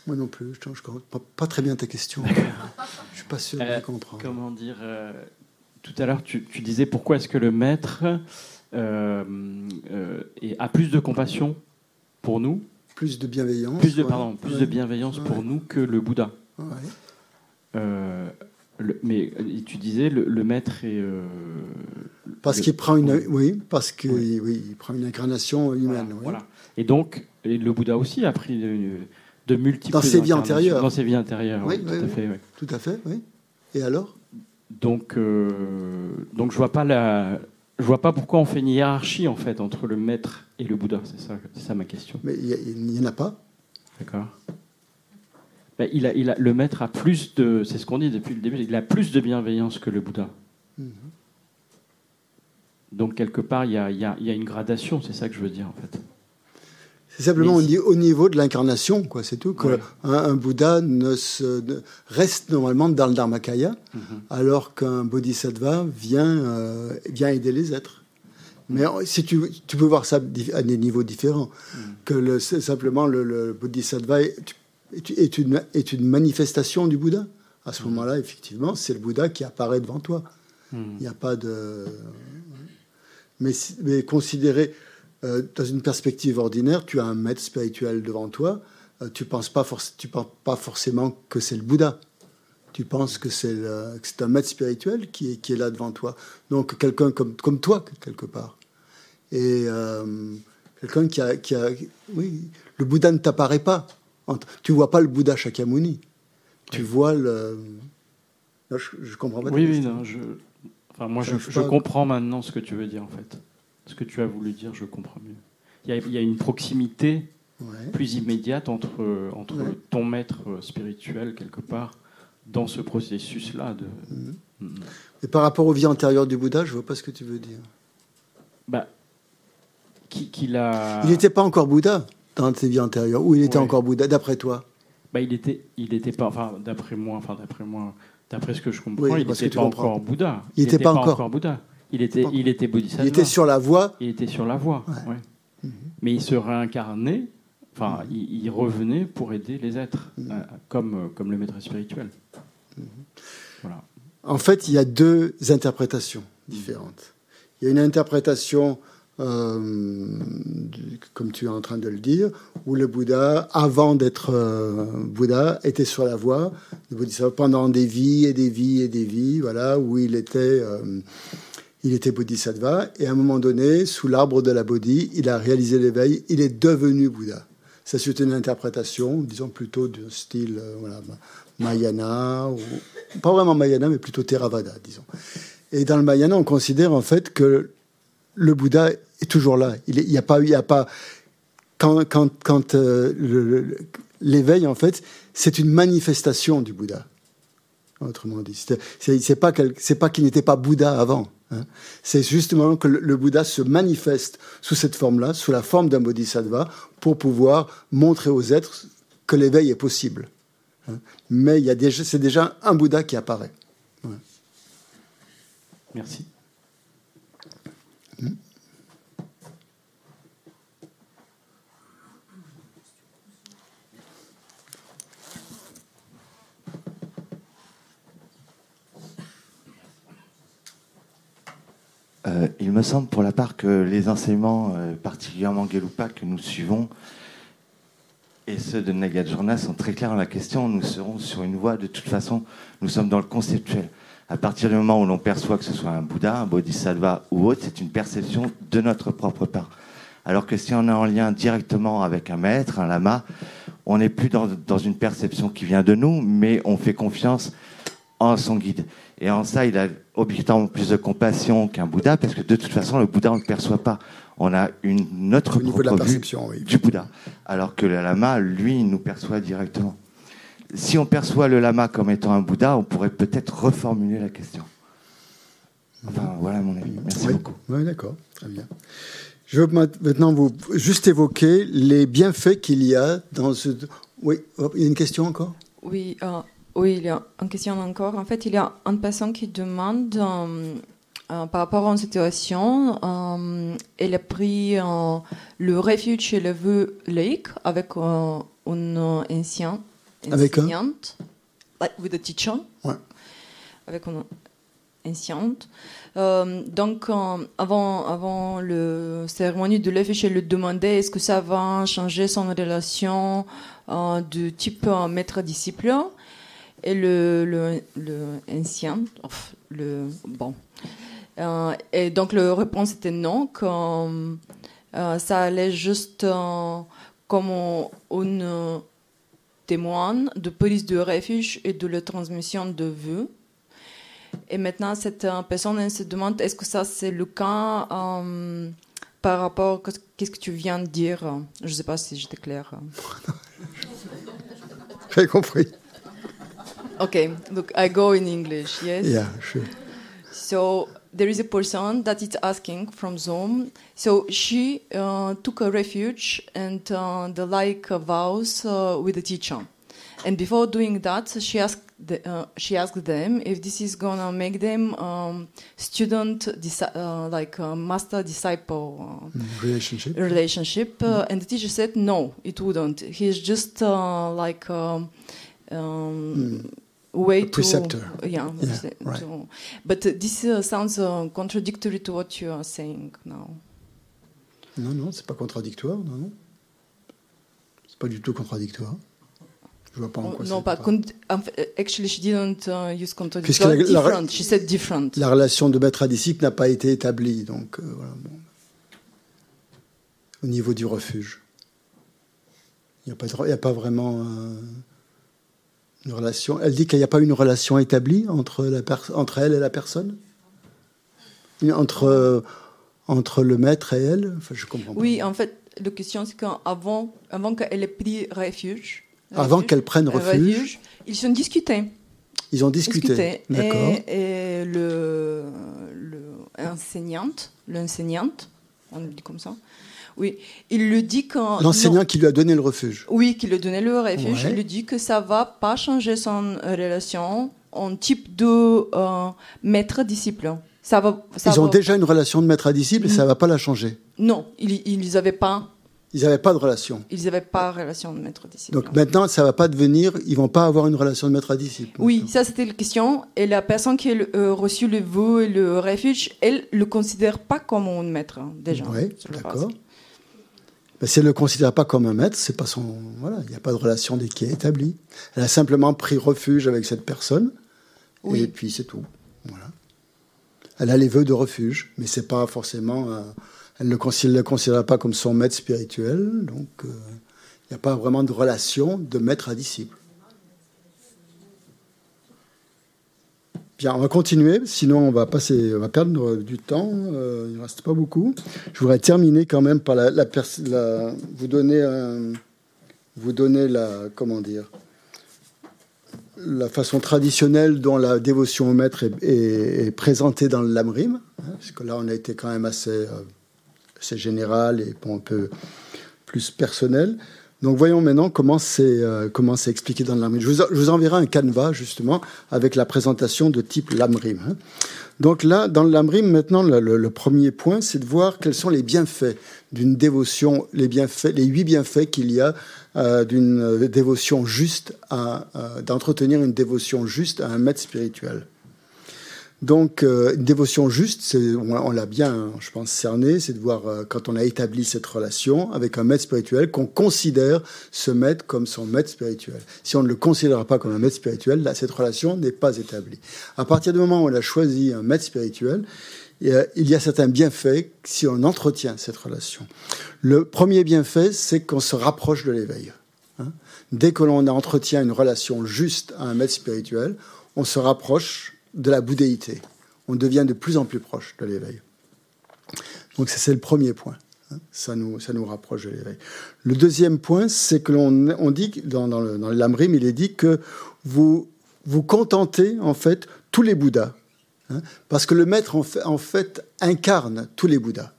Moi non plus, je ne comprends pas, très bien ta question. [laughs] Je ne suis pas sûr de euh, comprendre. Comment dire euh, Tout à l'heure, tu, disais pourquoi est-ce que le maître euh, a plus de compassion pour nous Plus de bienveillance. Plus de, pardon, plus de bienveillance pour nous que le Bouddha. mais tu disais le, maître est. parce qu'il prend une. Oui, parce qu'il oui. il prend une incarnation humaine. Voilà. Et donc, le Bouddha aussi a pris de multiples dans ses vies antérieures. Dans ses vies antérieures, oui, tout à fait. Tout à fait, oui. Et alors? Donc, euh, donc je vois pas la, je vois pas pourquoi on fait une hiérarchie en fait entre le maître et le Bouddha. C'est ça, ma question. Mais il n'y en a pas. D'accord. Ben, il a, il a, le maître a plus de, c'est ce qu'on dit depuis le début, il a plus de bienveillance que le Bouddha. Mhm. Donc quelque part, il y, a, y a, une gradation, c'est ça que je veux dire en fait. C'est simplement au niveau de l'incarnation, quoi. C'est tout. Que un, Bouddha ne, se, reste normalement dans le Dharmakaya, mhm. alors qu'un Bodhisattva vient, euh, vient aider les êtres. Mais si tu, tu, peux voir ça à des niveaux différents, mhm. que le, simplement le, le Bodhisattva est, est, une, est une manifestation du Bouddha. À ce mhm. moment-là, effectivement, c'est le Bouddha qui apparaît devant toi. Il n'y a pas de. Mais, mais considérer euh, dans une perspective ordinaire, tu as un maître spirituel devant toi, euh, tu ne penses, pas tu penses pas forcément que c'est le Bouddha. Tu penses que c'est un maître spirituel qui est, qui est là devant toi. Donc quelqu'un comme, comme toi, quelque part. Et euh, quelqu'un qui a, qui a... Oui, le Bouddha ne t'apparaît pas. Tu vois pas le Bouddha Shakyamuni. Tu vois le... je, comprends pas. Oui, oui, non, je... Enfin, moi, je, je comprends maintenant ce que tu veux dire, en fait ce que tu as voulu dire, je comprends mieux. Il y a, une proximité plus immédiate entre, entre ton maître spirituel, quelque part, dans ce processus-là. De... Mhm. Mhm. Et par rapport aux vies antérieures du Bouddha, je ne vois pas ce que tu veux dire. Bah, qu'il a... Il n'était pas encore Bouddha dans ses vies antérieures, ou il était encore Bouddha, d'après toi? Bah, Il était, il était pas, enfin, d'après moi, enfin, d'après moi, d'après ce que je comprends, il n'était pas encore Bouddha. Il n'était pas, encore Bouddha. Il était, il était bodhisattva. Il était sur la voie. Il était sur la voie. Mhm. Mais il se réincarnait, enfin, mhm. il, revenait pour aider les êtres, mhm. euh, comme, euh, comme le maître spirituel. Voilà. En fait, il y a deux interprétations différentes. Il y a une interprétation, euh, comme tu es en train de le dire, où le Bouddha, avant d'être Bouddha, était sur la voie, pendant des vies et des vies et des vies, voilà, où il était il était bodhisattva, et à un moment donné, sous l'arbre de la Bodhi, il a réalisé l'éveil, il est devenu Bouddha. Ça, c'est une interprétation, disons plutôt du style euh, voilà, Mayana, ou, pas vraiment Mayana, mais plutôt Theravada, disons. Et dans le Mayana, on considère en fait que le Bouddha est toujours là. Il n'y a pas, il a pas quand, quand, quand euh, l'éveil, en fait, c'est une manifestation du Bouddha. Autrement dit, c'est pas, pas qu'il n'était pas Bouddha avant. Hein. C'est justement que le, Bouddha se manifeste sous cette forme-là, sous la forme d'un bodhisattva, pour pouvoir montrer aux êtres que l'éveil est possible. Hein. Mais c'est déjà un Bouddha qui apparaît. Merci. Euh, il me semble pour la part que les enseignements, euh, particulièrement Gelupa, que nous suivons, et ceux de Nagarjuna sont très clairs dans la question. Nous serons sur une voie, de toute façon, nous sommes dans le conceptuel. À partir du moment où l'on perçoit que ce soit un Bouddha, un Bodhisattva ou autre, c'est une perception de notre propre part. Alors que si on est en lien directement avec un maître, un lama, on n'est plus dans, dans une perception qui vient de nous, mais on fait confiance en son guide. Et en ça, il a objectivement plus de compassion qu'un Bouddha, parce que de toute façon, le Bouddha, on ne le perçoit pas. On a une autre propre vue du Bouddha. Alors que le lama, lui, il nous perçoit directement. Si on perçoit le lama comme étant un Bouddha, on pourrait peut-être reformuler la question. Enfin, voilà mon avis. Merci beaucoup. Oui, d'accord. Très bien. Je veux maintenant vous juste évoquer les bienfaits qu'il y a dans ce. Oui, il y a une question encore? Oui, euh, oui, il y a une question encore. En fait, il y a une personne qui demande euh, euh, par rapport à une situation. Euh, elle a pris le refuge chez le Vue Lake avec une ancienne avec enseignante. Like with a teacher. Ouais. Avec une ancienne. donc, avant, avant le cérémonie de refuge, elle lui demandait est-ce que ça va changer son relation de type maître-disciple? Et le, ancien, le, bon. Euh, et donc la réponse était non, comme euh, ça allait juste euh, comme une témoin de police de refuge et de la transmission de vue. Et maintenant, cette personne se demande est-ce que ça c'est le cas par rapport à ce que tu viens de dire? Je ne sais pas si j'étais claire. [laughs] J'ai compris. Okay, look, I go in English, yes? Yeah, sure. So there is a person that is asking from Zoom. So she uh, took a refuge and uh, the like vows uh, with the teacher. And before doing that, she asked the, uh, she asked them if this is gonna make them um, student uh, like master disciple uh, relationship. Relationship, mm. and the teacher said no, it wouldn't. He's just like. Um, um, mm way preceptor. to yeah, yeah right. To, but this uh, sounds uh, contradictory to what you are saying now. Non, non, c'est pas contradictoire, non, non. C'est pas du tout contradictoire. Je vois pas en quoi Non, pas. Con actually, she didn't uh, use contradictoire. La, different. La, she said different. La relation de maître à disciple n'a pas été établie, donc euh, voilà. Bon. Au niveau du refuge, il n'y a, a, pas vraiment. Euh, une relation. Elle dit qu'il n'y a pas une relation établie entre, la entre elle et la personne? Entre, entre le maître et elle? Enfin, je comprends Oui, en fait, la question, c'est qu'avant avant qu'elle ait pris refuge. Avant qu'elle prenne refuge, Ils ont discuté. Ils ont discuté. D'accord. Et, et, le, le enseignante, l'enseignante, on dit comme ça, oui, il le dit quand. L'enseignant qui lui a donné le refuge. Oui, qui lui a donné le refuge. Il lui dit que ça va pas changer son relation en type de euh, maître-disciple. Ça va, ils ont déjà une relation de maître à disciple et ça ne va pas la changer. Non, ils n'avaient pas. Ils n'avaient pas de relation. Ils n'avaient pas de relation de maître-disciple. Donc maintenant, ça ne va pas devenir, ils vont pas avoir une relation de maître à disciple. Oui, ça c'était la question. Et la personne qui a euh, reçu le vœu et le refuge, elle le considère pas comme un maître hein, déjà. Oui, d'accord. Ben, si elle ne le considère pas comme un maître, c'est pas son, voilà, il n'y a pas de relation qui est établie. Elle a simplement pris refuge avec cette personne, et puis c'est tout. Voilà. Elle a les vœux de refuge, mais c'est pas forcément, euh, elle ne le considère pas comme son maître spirituel, donc euh, il n'y a pas vraiment de relation de maître à disciple. Bien, on va continuer, sinon on va perdre du temps. Euh, il ne reste pas beaucoup. Je voudrais terminer quand même par la, vous donner, vous donner la, comment dire, la façon traditionnelle dont la dévotion au maître est, présentée dans lamrim, hein, parce là on a été quand même assez, euh, assez général et un peu plus personnel. Donc voyons maintenant comment c'est euh, expliqué dans le Lamrim. Je vous, je vous, enverrai un canevas justement avec la présentation de type Lamrim. Hein. Donc là, dans le Lamrim, maintenant, le, premier point, c'est de voir quels sont les bienfaits d'une dévotion, les huit bienfaits qu'il y a euh, d'une euh, dévotion juste, d'entretenir une dévotion juste à un maître spirituel. Donc, euh, une dévotion juste, on, l'a bien, je pense, cerné, c'est de voir euh, quand on a établi cette relation avec un maître spirituel, qu'on considère ce maître comme son maître spirituel. Si on ne le considère pas comme un maître spirituel, là, cette relation n'est pas établie. À partir du moment où on a choisi un maître spirituel, il y a certains bienfaits si on entretient cette relation. Le premier bienfait, c'est qu'on se rapproche de l'éveil. Hein. Dès que l'on entretient une relation juste à un maître spirituel, on se rapproche de la bouddhéité. On devient de plus en plus proche de l'éveil. Donc c'est le premier point. Hein. Ça nous, ça nous rapproche de l'éveil. Le deuxième point, c'est que l'on on dit, dans, dans, le, l'Amrim, il est dit que vous vous contentez en fait tous les Bouddhas. Hein, parce que le maître en fait, en fait, incarne tous les Bouddhas.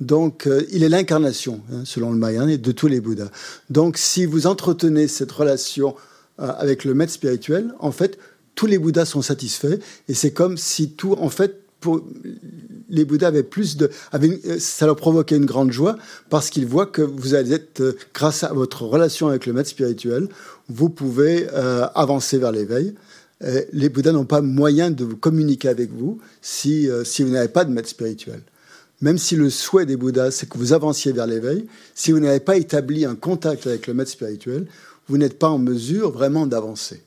Donc, euh, il est l'incarnation, hein, selon le Mahayana, de tous les Bouddhas. Donc, si vous entretenez cette relation euh, avec le maître spirituel, en fait, tous les Bouddhas sont satisfaits et c'est comme si tout, en fait, les Bouddhas avaient plus de, ça leur provoquait une grande joie parce qu'ils voient que vous allez être, euh, grâce à votre relation avec le maître spirituel, vous pouvez euh, avancer vers l'éveil. Les Bouddhas n'ont pas moyen de vous communiquer avec vous si, euh, si vous n'avez pas de maître spirituel. Même si le souhait des Bouddhas, c'est que vous avanciez vers l'éveil, si vous n'avez pas établi un contact avec le maître spirituel, vous n'êtes pas en mesure vraiment d'avancer.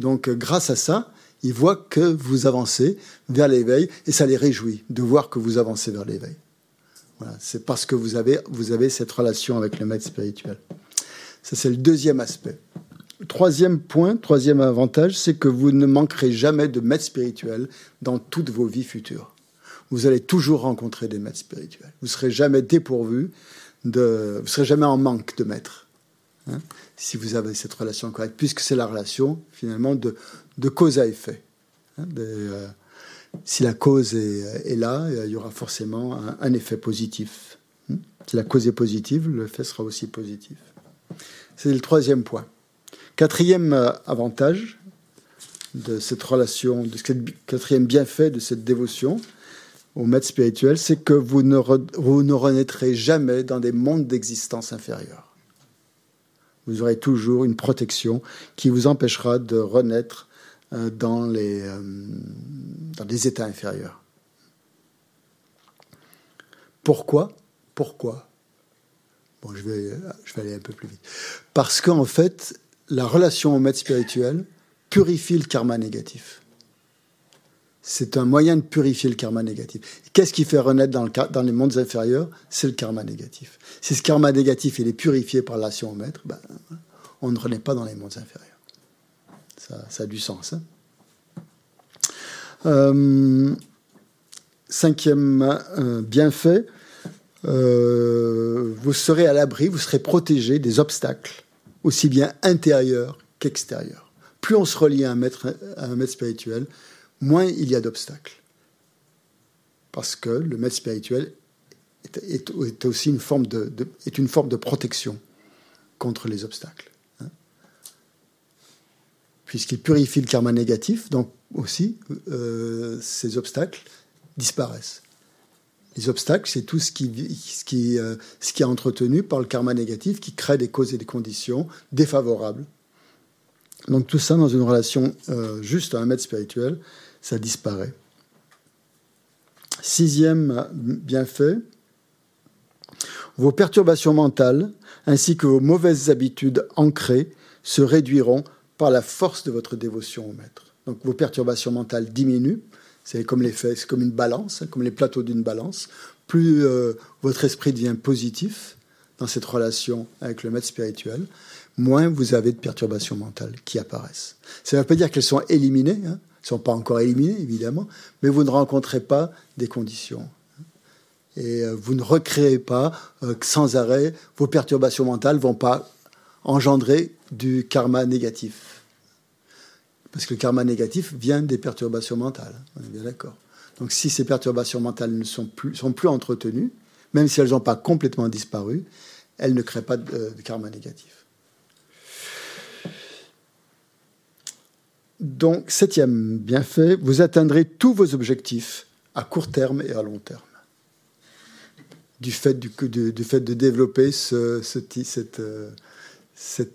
Donc euh, grâce à ça, ils voient que vous avancez vers l'éveil et ça les réjouit de voir que vous avancez vers l'éveil. Voilà, c'est parce que vous avez, cette relation avec le maître spirituel. Ça, c'est le deuxième aspect. troisième point, troisième avantage, c'est que vous ne manquerez jamais de maîtres spirituels dans toutes vos vies futures. Vous allez toujours rencontrer des maîtres spirituels. Vous ne serez jamais dépourvu, de, vous ne serez jamais en manque de maîtres. Hein, si vous avez cette relation correcte, puisque c'est la relation finalement de, cause à effet. Hein, euh, si la cause est, là, il y aura forcément un, effet positif. Hein. Si la cause est positive, l'effet sera aussi positif. C'est le troisième point. Quatrième euh, avantage de cette relation, de ce quatrième bienfait de cette dévotion au maître spirituel, c'est que vous ne, vous ne renaîtrez jamais dans des mondes d'existence inférieurs vous aurez toujours une protection qui vous empêchera de renaître euh, dans, les, euh, dans des états inférieurs. Pourquoi? Pourquoi? Bon, je vais, je vais aller un peu plus vite. Parce qu'en fait, la relation au maître spirituel purifie le karma négatif. C'est un moyen de purifier le karma négatif. Qu'est-ce qui fait renaître dans, le, dans les mondes inférieurs? C'est le karma négatif. Si ce karma négatif il est purifié par l'action au maître, ben, on ne renaît pas dans les mondes inférieurs. Ça, a du sens. Hein. Euh, cinquième euh, bienfait, euh, vous serez à l'abri, vous serez protégé des obstacles, aussi bien intérieurs qu'extérieurs. Plus on se relie à un maître, à un maître spirituel, moins il y a d'obstacles. Parce que le maître spirituel est, aussi une forme de, est une forme de protection contre les obstacles. Hein. Puisqu'il purifie le karma négatif, donc aussi euh, ces obstacles disparaissent. Les obstacles, c'est tout ce qui, ce, qui, euh, ce qui est entretenu par le karma négatif qui crée des causes et des conditions défavorables. Donc tout ça dans une relation euh, juste à un maître spirituel, ça disparaît. Sixième bienfait, vos perturbations mentales ainsi que vos mauvaises habitudes ancrées se réduiront par la force de votre dévotion au maître. Donc vos perturbations mentales diminuent, c'est comme l'effet, c'est comme une balance, comme les plateaux d'une balance. Plus euh, votre esprit devient positif dans cette relation avec le maître spirituel, moins vous avez de perturbations mentales qui apparaissent. Ça ne veut pas dire qu'elles sont éliminées, hein, ne sont pas encore éliminés, évidemment, mais vous ne rencontrez pas des conditions. Et euh, vous ne recréez pas euh, sans arrêt, vos perturbations mentales ne vont pas engendrer du karma négatif. Parce que le karma négatif vient des perturbations mentales, on est bien d'accord. Donc si ces perturbations mentales ne sont plus, sont plus entretenues, même si elles n'ont pas complètement disparu, elles ne créent pas de karma négatif. Donc, septième bienfait, vous atteindrez tous vos objectifs à court terme et à long terme. Du fait, de développer euh,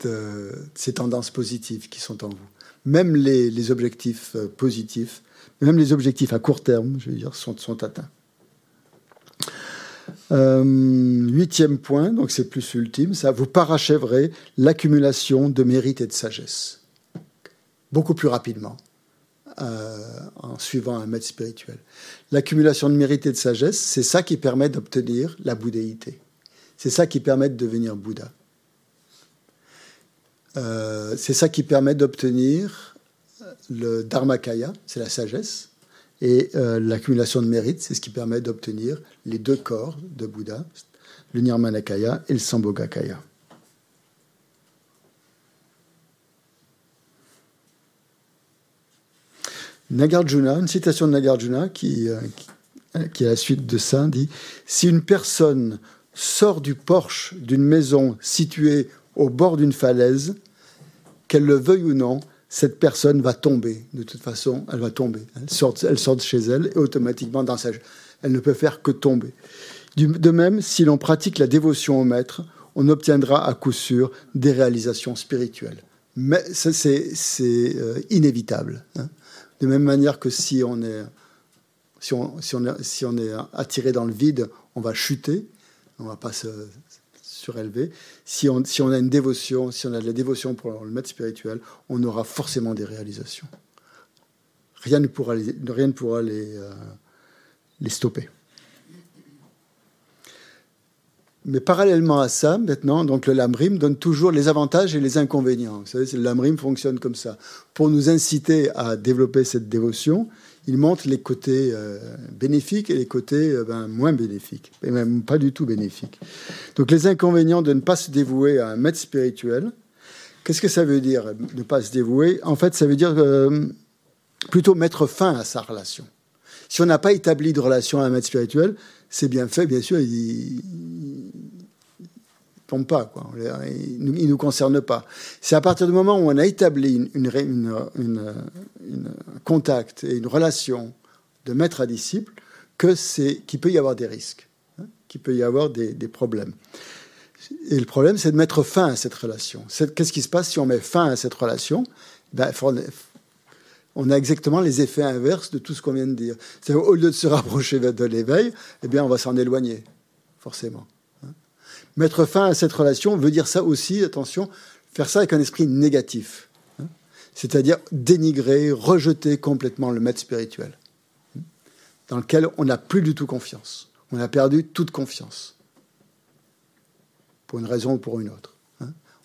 euh, ces tendances positives qui sont en vous. Même les, objectifs euh, positifs, même les objectifs à court terme, je veux dire, sont, sont atteints. huitième point, donc c'est plus ultime, ça vous parachèverez l'accumulation de mérite et de sagesse beaucoup plus rapidement euh, en suivant un maître spirituel. L'accumulation de mérite et de sagesse, c'est ça qui permet d'obtenir la bouddhéité. C'est ça qui permet de devenir Bouddha. Euh, c'est ça qui permet d'obtenir le Dharmakaya, c'est la sagesse, et euh, l'accumulation de mérite, c'est ce qui permet d'obtenir les deux corps de Bouddha, le Nirmanakaya et le Sambhogakaya. Nagarjuna, une citation de Nagarjuna qui, euh, qui, est la suite de ça, dit Si une personne sort du porche d'une maison située au bord d'une falaise, qu'elle le veuille ou non, cette personne va tomber. De toute façon, elle va tomber. Elle sort, elle sort de chez elle et automatiquement dans sa... Elle ne peut faire que tomber. De même, si l'on pratique la dévotion au maître, on obtiendra à coup sûr des réalisations spirituelles. Mais c'est euh, inévitable. Hein. De même manière que si on est, attiré dans le vide, on va chuter, on ne va pas se surélever. Si on, a une dévotion, si on a de la dévotion pour le maître spirituel, on aura forcément des réalisations. Rien ne pourra les, euh, les stopper. Mais parallèlement à ça, maintenant, donc le LAMRIM donne toujours les avantages et les inconvénients. Vous savez, le LAMRIM fonctionne comme ça. Pour nous inciter à développer cette dévotion, il montre les côtés euh, bénéfiques et les côtés euh, ben, moins bénéfiques, et même pas du tout bénéfiques. Donc les inconvénients de ne pas se dévouer à un maître spirituel, qu'est-ce que ça veut dire ne pas se dévouer? En fait, ça veut dire euh, plutôt mettre fin à sa relation. Si on n'a pas établi de relation à un maître spirituel, c'est bien fait, bien sûr, il tombe pas, quoi. il ne nous concerne pas. C'est à partir du moment où on a établi une, une, contact et une relation de maître à disciple que c'est qu'il peut y avoir des risques, hein, qu'il peut y avoir des, problèmes. Et le problème, c'est de mettre fin à cette relation. Qu'est-ce qui se passe si on met fin à cette relation? Ben, on a exactement les effets inverses de tout ce qu'on vient de dire. Au lieu de se rapprocher de l'éveil, eh bien, on va s'en éloigner, forcément. Hein. Mettre fin à cette relation veut dire ça aussi, attention, faire ça avec un esprit négatif. Hein. C'est-à-dire dénigrer, rejeter complètement le maître spirituel, hein, dans lequel on n'a plus du tout confiance. On a perdu toute confiance, pour une raison ou pour une autre.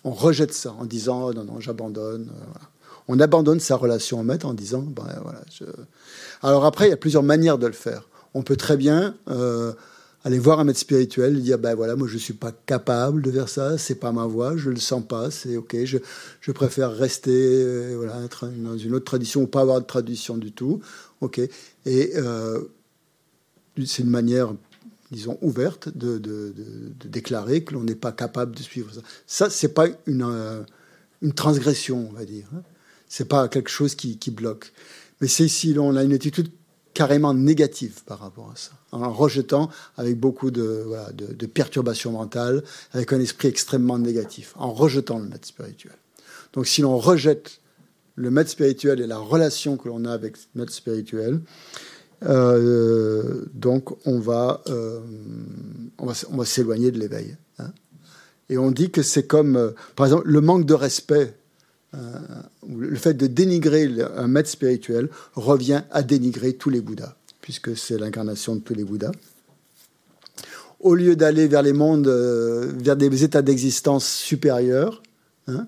On rejette ça en disant oh, non, non, j'abandonne. Euh, voilà on abandonne sa relation au maître en disant, ben, voilà, Alors après, il y a plusieurs manières de le faire. On peut très bien euh, aller voir un maître spirituel et dire, ben voilà, moi je ne suis pas capable de faire ça, c'est pas ma voie, je ne le sens pas, c'est ok, je, préfère rester euh, voilà, dans une autre tradition ou pas avoir de tradition du tout, ok. Et euh, c'est une manière disons, ouverte de, déclarer que l'on n'est pas capable de suivre ça. Ça, c'est pas une, une transgression, on va dire. C'est pas quelque chose qui, bloque. Mais c'est si on a une attitude carrément négative par rapport à ça, en rejetant avec beaucoup de, de, perturbations mentales, avec un esprit extrêmement négatif, en rejetant le maître spirituel. Donc si l'on rejette le maître spirituel et la relation que l'on a avec le maître spirituel, euh, donc on va, euh, on va, on va s'éloigner de l'éveil. Hein. Et on dit que c'est comme, euh, par exemple, le manque de respect le fait de dénigrer un maître spirituel revient à dénigrer tous les Bouddhas, puisque c'est l'incarnation de tous les Bouddhas. Au lieu d'aller vers les mondes, euh, vers des états d'existence supérieurs, hein,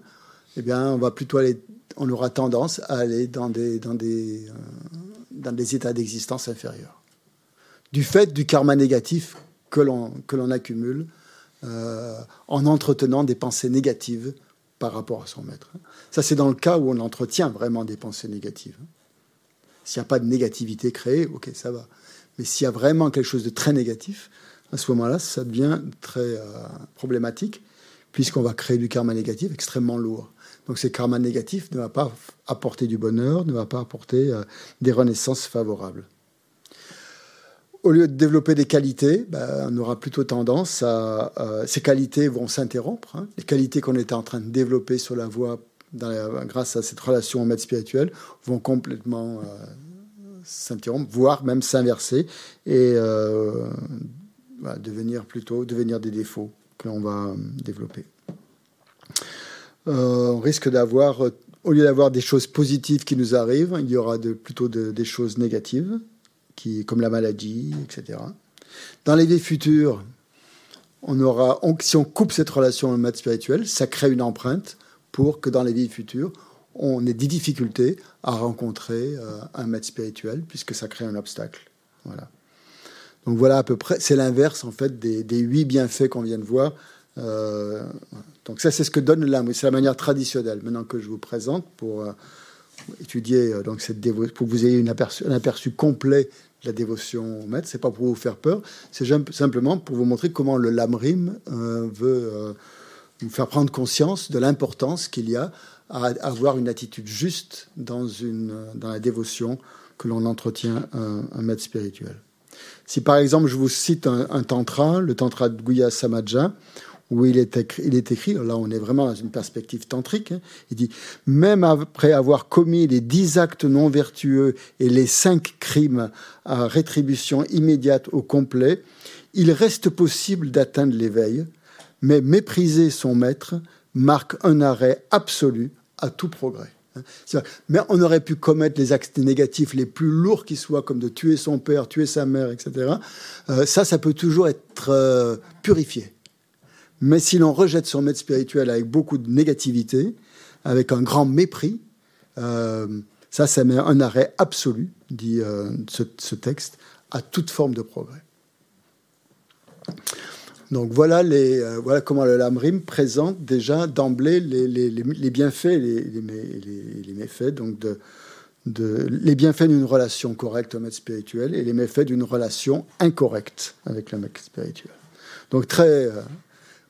eh bien, on va plutôt aller, on aura tendance à aller dans des, dans des, euh, dans des états d'existence inférieurs. Du fait du karma négatif que l'on accumule en entretenant des pensées négatives par rapport à son maître. Ça, c'est dans le cas où on entretient vraiment des pensées négatives. S'il n'y a pas de négativité créée, ok, ça va. Mais s'il y a vraiment quelque chose de très négatif, à ce moment-là, ça devient très euh, problématique, puisqu'on va créer du karma négatif extrêmement lourd. Donc, ce karma négatif ne va pas apporter du bonheur, ne va pas apporter euh, des renaissances favorables au lieu de développer des qualités, ben, on aura plutôt tendance à. ces qualités vont s'interrompre. Hein. Les qualités qu'on était en train de développer sur la voie grâce à cette relation au maître spirituel vont complètement euh, s'interrompre, voire même s'inverser et euh, devenir plutôt devenir des défauts que l'on va euh, développer. on risque d'avoir, au lieu d'avoir des choses positives qui nous arrivent, il y aura plutôt des choses négatives comme la maladie, etc. Dans les vies futures, on aura, si on coupe cette relation au maître spirituel, ça crée une empreinte pour que dans les vies futures, on ait des difficultés à rencontrer euh, un maître spirituel, puisque ça crée un obstacle. Voilà. Donc voilà à peu près, c'est l'inverse en fait des, huit bienfaits qu'on vient de voir. Euh, donc ça, c'est ce que donne l'âme. C'est la manière traditionnelle. Maintenant que je vous présente pour euh, étudier donc cette pour que vous ayez une aperçu, un aperçu complet de la dévotion au maître. C'est pas pour vous faire peur, c'est simplement pour vous montrer comment le lamrim veut nous faire prendre conscience de l'importance qu'il y a à avoir une attitude juste dans, une, dans la dévotion que l'on entretient un, un, maître spirituel. Si par exemple je vous cite un, tantra, le tantra de Guya Samaja, où il est, écrit, il est écrit, là on est vraiment dans une perspective tantrique, hein, il dit, même après avoir commis les dix actes non vertueux et les cinq crimes à rétribution immédiate au complet, il reste possible d'atteindre l'éveil, mais mépriser son maître marque un arrêt absolu à tout progrès. Mais on aurait pu commettre les actes négatifs les plus lourds qui soient, comme de tuer son père, tuer sa mère, etc. Euh, ça, ça peut toujours être euh, purifié. Mais si l'on rejette son maître spirituel avec beaucoup de négativité, avec un grand mépris, euh, ça, ça met un arrêt absolu, dit euh, ce, texte, à toute forme de progrès. Donc voilà, les, euh, voilà comment le Lamrim présente déjà d'emblée les, bienfaits et les, méfaits donc les bienfaits d'une relation correcte au maître spirituel et les méfaits d'une relation incorrecte avec le maître spirituel. Donc très,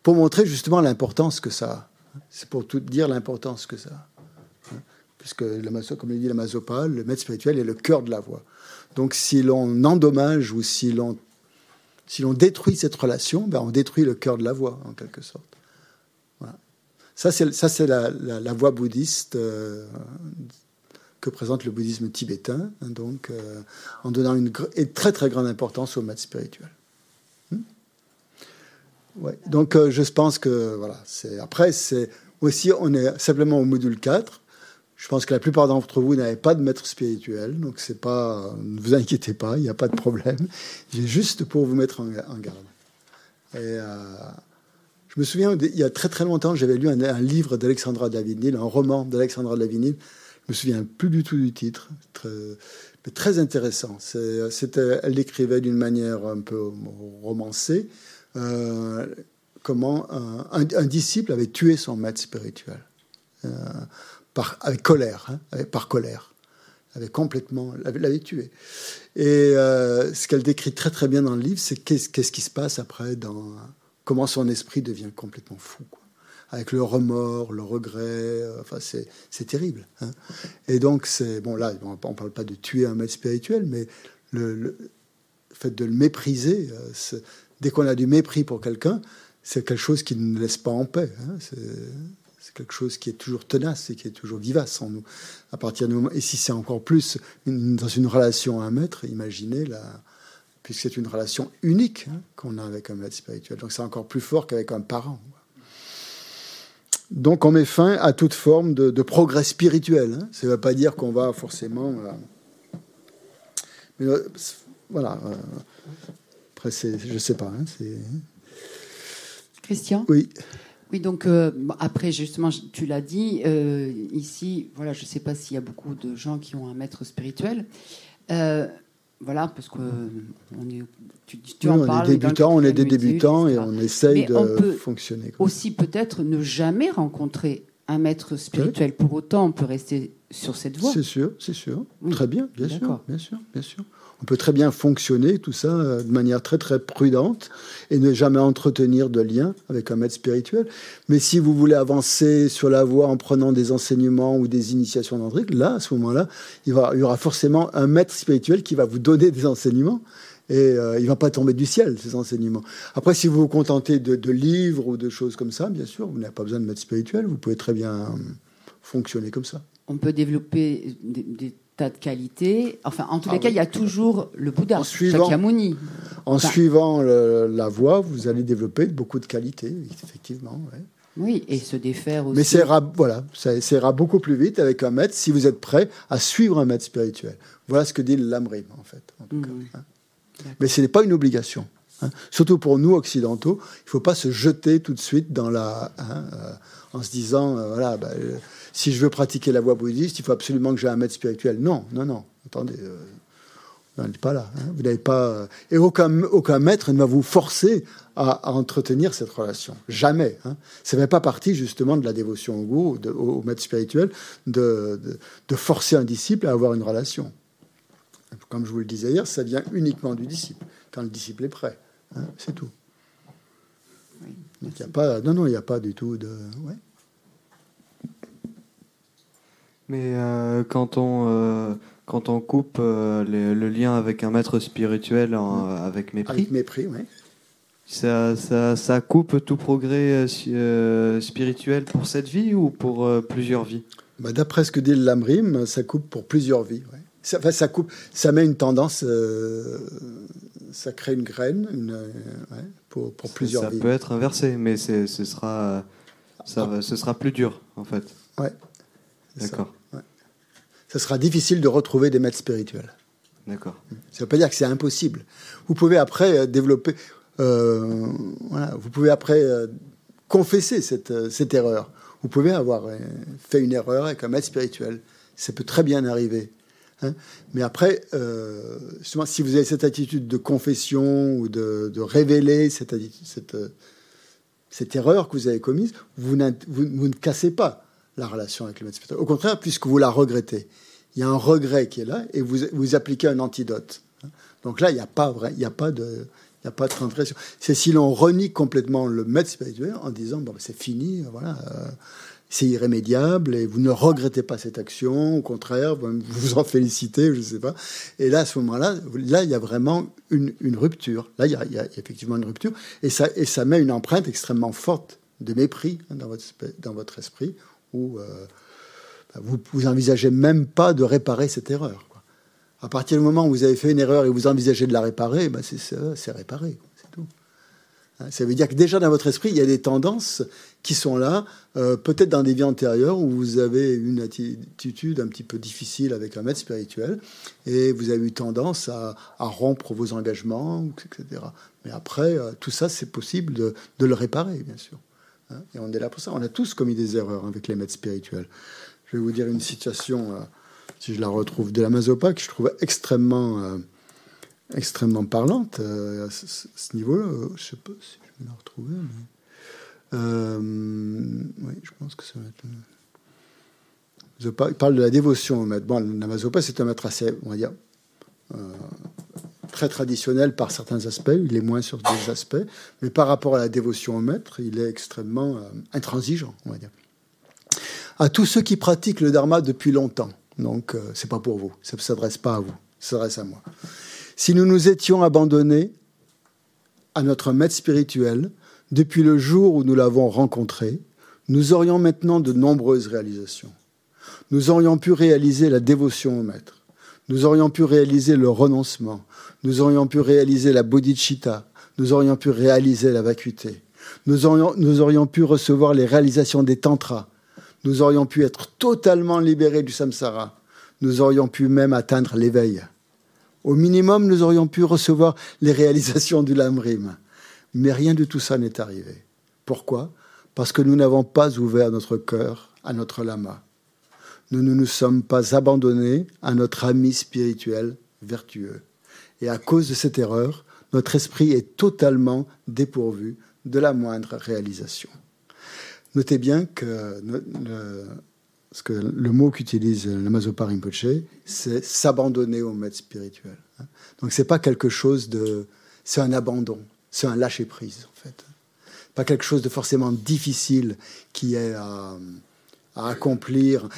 pour montrer justement l'importance que ça a. C'est pour tout dire l'importance que ça a. Hein. Puisque, comme le dit la Mazopal, le maître spirituel est le cœur de la voie. Donc si l'on endommage ou si l'on si l'on détruit cette relation, ben on détruit le cœur de la voie, en quelque sorte. Voilà. Ça, c'est la, la, la, voie bouddhiste euh, que présente le bouddhisme tibétain, hein, donc euh, en donnant une très très grande importance au maître spirituel. Donc euh, je pense que voilà, après c'est aussi on est simplement au module 4. Je pense que la plupart d'entre vous n'avez pas de maître spirituel, donc c'est pas, ne vous inquiétez pas, il n'y a pas de problème. [laughs] J'ai juste pour vous mettre en, garde. Et, euh, je me souviens, il y a très très longtemps, j'avais lu un, livre d'Alexandra David-Nil, un roman d'Alexandra David-Nil, je me souviens plus du tout du titre, mais très intéressant. C'était, elle décrivait d'une manière un peu romancée euh, comment un, disciple avait tué son maître spirituel euh, par, avec colère, hein, par colère, avait complètement l'avait tué. Et euh, ce qu'elle décrit très très bien dans le livre, c'est qu'est-ce, qui se passe après, dans comment son esprit devient complètement fou. Avec le remords, le regret. Enfin, c'est terrible. Hein. Et donc, c'est bon là, on ne parle pas de tuer un maître spirituel, mais le, fait de le mépriser, dès qu'on a du mépris pour quelqu'un, c'est quelque chose qui ne laisse pas en paix. Hein. C'est quelque chose qui est toujours tenace et qui est toujours vivace en nous. À partir du moment, et si c'est encore plus dans une relation à un maître, imaginez la, puisque c'est une relation unique hein, qu'on a avec un maître spirituel. Donc c'est encore plus fort qu'avec un parent. Donc on met fin à toute forme de, progrès spirituel. Hein. Ça ne veut pas dire qu'on va forcément... Euh, euh, voilà. Euh, après, je ne sais pas. Hein, Christian? Oui. Oui, donc après, justement, tu l'as dit, ici, voilà, je ne sais pas s'il y a beaucoup de gens qui ont un maître spirituel. Voilà, parce que on est, tu, tu en on parles. Est débutants, on est des débutants et on essaye de on peut fonctionner. Aussi, peut-être ne jamais rencontrer un maître spirituel. Pour autant, on peut rester sur cette voie. C'est sûr, c'est sûr. Très bien, bien sûr, bien sûr, bien sûr on peut très bien fonctionner tout ça euh, de manière très très prudente et ne jamais entretenir de lien avec un maître spirituel. Mais si vous voulez avancer sur la voie en prenant des enseignements ou des initiations d'Andrique, là, à ce moment-là, il, y aura forcément un maître spirituel qui va vous donner des enseignements. Et euh, il ne va pas tomber du ciel, ces enseignements. Après, si vous vous contentez de, livres ou de choses comme ça, bien sûr, vous n'avez pas besoin de maître spirituel, vous pouvez très bien fonctionner comme ça. On peut développer des tas de qualités. Enfin, en tous les ah cas, il y a toujours le Bouddha, en suivant, En suivant la voie, vous allez développer beaucoup de qualités, effectivement. Oui, et se défaire aussi. Mais ça ira, voilà, ça, ira beaucoup plus vite avec un maître si vous êtes prêt à suivre un maître spirituel. Voilà ce que dit l'Amrim, en fait. Mmh. Hein. Mais ce n'est pas une obligation. Hein. Surtout pour nous occidentaux, il ne faut pas se jeter tout de suite dans la, hein, euh, en se disant, euh, voilà, bah, euh, si je veux pratiquer la voie bouddhiste, il faut absolument que j'ai un maître spirituel. Non, non, non. Attendez, euh, n'êtes pas là. Hein. Vous n'avez pas. Euh, et aucun, aucun maître ne va vous forcer à, entretenir cette relation. Jamais. Hein. Ça ne fait pas partie justement de la dévotion au goût, au, maître spirituel, de, de, forcer un disciple à avoir une relation. Comme je vous le disais hier, ça vient uniquement du disciple, quand le disciple est prêt. Hein. C'est tout. il y a pas, non, non, il n'y a pas du tout de. Ouais. Mais euh, quand on euh, quand on coupe euh, le lien avec un maître spirituel avec mépris. Avec mépris, oui. Ça, ça, ça, coupe tout progrès spirituel pour cette vie ou pour plusieurs vies? Bah, D'après ce que dit le Lamrim, ça coupe pour plusieurs vies. Ça, ça, coupe, ça met une tendance, ça crée une graine une, pour, pour, plusieurs vies. Ça peut être inversé, mais ce sera, ça, ah. ce sera plus dur en fait. Ouais. D'accord. Ça, sera difficile de retrouver des maîtres spirituels. D'accord. Ça ne veut pas dire que c'est impossible. Vous pouvez après euh, développer. Euh, voilà, vous pouvez après euh, confesser cette, cette erreur. Vous pouvez avoir fait une erreur avec un maître spirituel. Ça peut très bien arriver. Hein. Mais après, justement, si vous avez cette attitude de confession ou de, révéler cette, cette, cette, erreur que vous avez commise, vous, vous, ne cassez pas la relation avec le maître spirituel. Au contraire, puisque vous la regrettez. Il y a un regret qui est là et vous, vous appliquez un antidote. Donc là, il n'y a pas a de, il a pas de transgression. C'est si l'on renie complètement le maître spirituel en disant bon, c'est fini, voilà, euh, c'est irrémédiable et vous ne regrettez pas cette action, au contraire, vous vous en félicitez, je ne sais pas. Et là, à ce moment-là, là, il y a vraiment une, rupture. Là, il y, a, effectivement une rupture et ça, et ça met une empreinte extrêmement forte de mépris dans, votre, dans votre esprit où euh, bah, vous, vous envisagez même pas de réparer cette erreur. À partir du moment où vous avez fait une erreur et vous envisagez de la réparer, ben c'est réparé. C'est tout. Hein, ça veut dire que déjà dans votre esprit, il y a des tendances qui sont là, euh, peut-être dans des vies antérieures où vous avez une attitude un petit peu difficile avec un maître spirituel et vous avez eu tendance à, rompre vos engagements, etc. Mais après, euh, tout ça, c'est possible de, le réparer, bien sûr. Hein, et on est là pour ça. On a tous commis des erreurs avec les maîtres spirituels. Je vais vous dire une situation. Euh, si je la retrouve, de la Mazopa, que je trouve extrêmement, euh, extrêmement parlante euh, à ce, niveau-là. Je ne sais pas si je vais la retrouver, mais. oui, je pense que ça va être. Il parle de la dévotion au maître. Bon, la Mazopa, c'est un maître assez, on va dire, très traditionnel par certains aspects, il est moins sur des aspects, mais par rapport à la dévotion au maître, il est extrêmement intransigeant, on va dire. À tous ceux qui pratiquent le dharma depuis longtemps, donc, euh, c'est pas pour vous. Ça ne s'adresse pas à vous. Ça s'adresse à moi. Si nous nous étions abandonnés à notre maître spirituel depuis le jour où nous l'avons rencontré, nous aurions maintenant de nombreuses réalisations. Nous aurions pu réaliser la dévotion au maître. Nous aurions pu réaliser le renoncement. Nous aurions pu réaliser la bodhicitta. Nous aurions pu réaliser la vacuité. Nous aurions, pu recevoir les réalisations des tantras, nous aurions pu être totalement libérés du samsara. Nous aurions pu même atteindre l'éveil. Au minimum, nous aurions pu recevoir les réalisations du lamrim. Mais rien de tout ça n'est arrivé. Pourquoi? Parce que nous n'avons pas ouvert notre cœur à notre lama. Nous ne nous sommes pas abandonnés à notre ami spirituel vertueux. Et à cause de cette erreur, notre esprit est totalement dépourvu de la moindre réalisation. Notez bien que le, que le mot qu'utilise le Mazopa Rinpoche, c'est s'abandonner au maître spirituel. Donc c'est pas quelque chose de, c'est un abandon, c'est un lâcher prise en fait. Pas quelque chose de forcément difficile qui est à, à accomplir.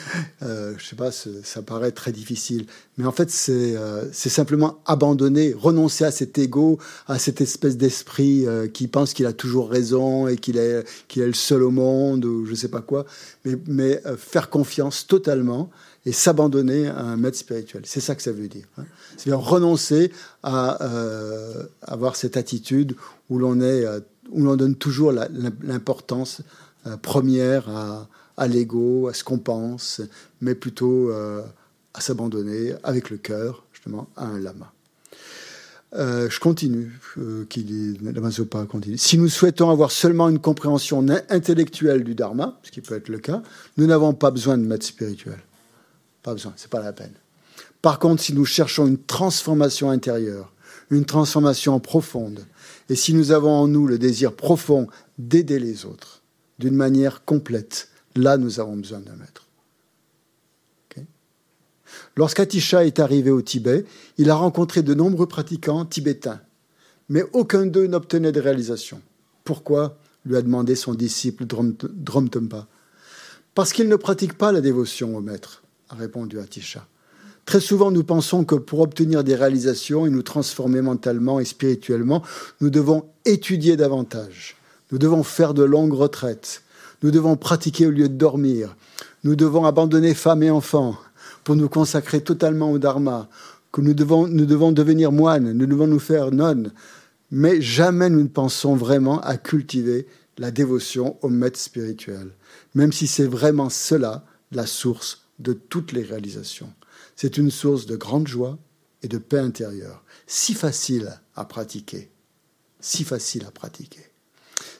Euh, je sais pas, ça paraît très difficile, mais en fait, c'est euh, simplement abandonner, renoncer à cet ego, à cette espèce d'esprit euh, qui pense qu'il a toujours raison et qu'il est, qu'il est le seul au monde ou je sais pas quoi, mais, mais euh, faire confiance totalement et s'abandonner à un maître spirituel. C'est ça que ça veut dire. Hein. C'est-à-dire renoncer à avoir cette attitude où l'on est, où l'on donne toujours l'importance première à à l'ego, à ce qu'on pense, mais plutôt euh, à s'abandonner avec le cœur, justement, à un lama. Euh, je continue, euh, qui la Mazopa continue. Si nous souhaitons avoir seulement une compréhension intellectuelle du Dharma, ce qui peut être le cas, nous n'avons pas besoin de maître spirituel. Pas besoin, c'est pas la peine. Par contre, si nous cherchons une transformation intérieure, une transformation profonde, et si nous avons en nous le désir profond d'aider les autres d'une manière complète, Là, nous avons besoin d'un maître. Lorsqu'Atisha est arrivé au Tibet, il a rencontré de nombreux pratiquants tibétains, mais aucun d'eux n'obtenait de réalisation. Pourquoi? lui a demandé son disciple Dromtumpa. Parce qu'il ne pratique pas la dévotion au maître, a répondu Atisha. Très souvent, nous pensons que pour obtenir des réalisations et nous transformer mentalement et spirituellement, nous devons étudier davantage. Nous devons faire de longues retraites. Nous devons pratiquer au lieu de dormir. Nous devons abandonner femmes et enfants pour nous consacrer totalement au Dharma. Que nous devons, nous devons devenir moines, nous devons nous faire nonnes. Mais jamais nous ne pensons vraiment à cultiver la dévotion au maître spirituel, même si c'est vraiment cela la source de toutes les réalisations. C'est une source de grande joie et de paix intérieure, si facile à pratiquer, si facile à pratiquer.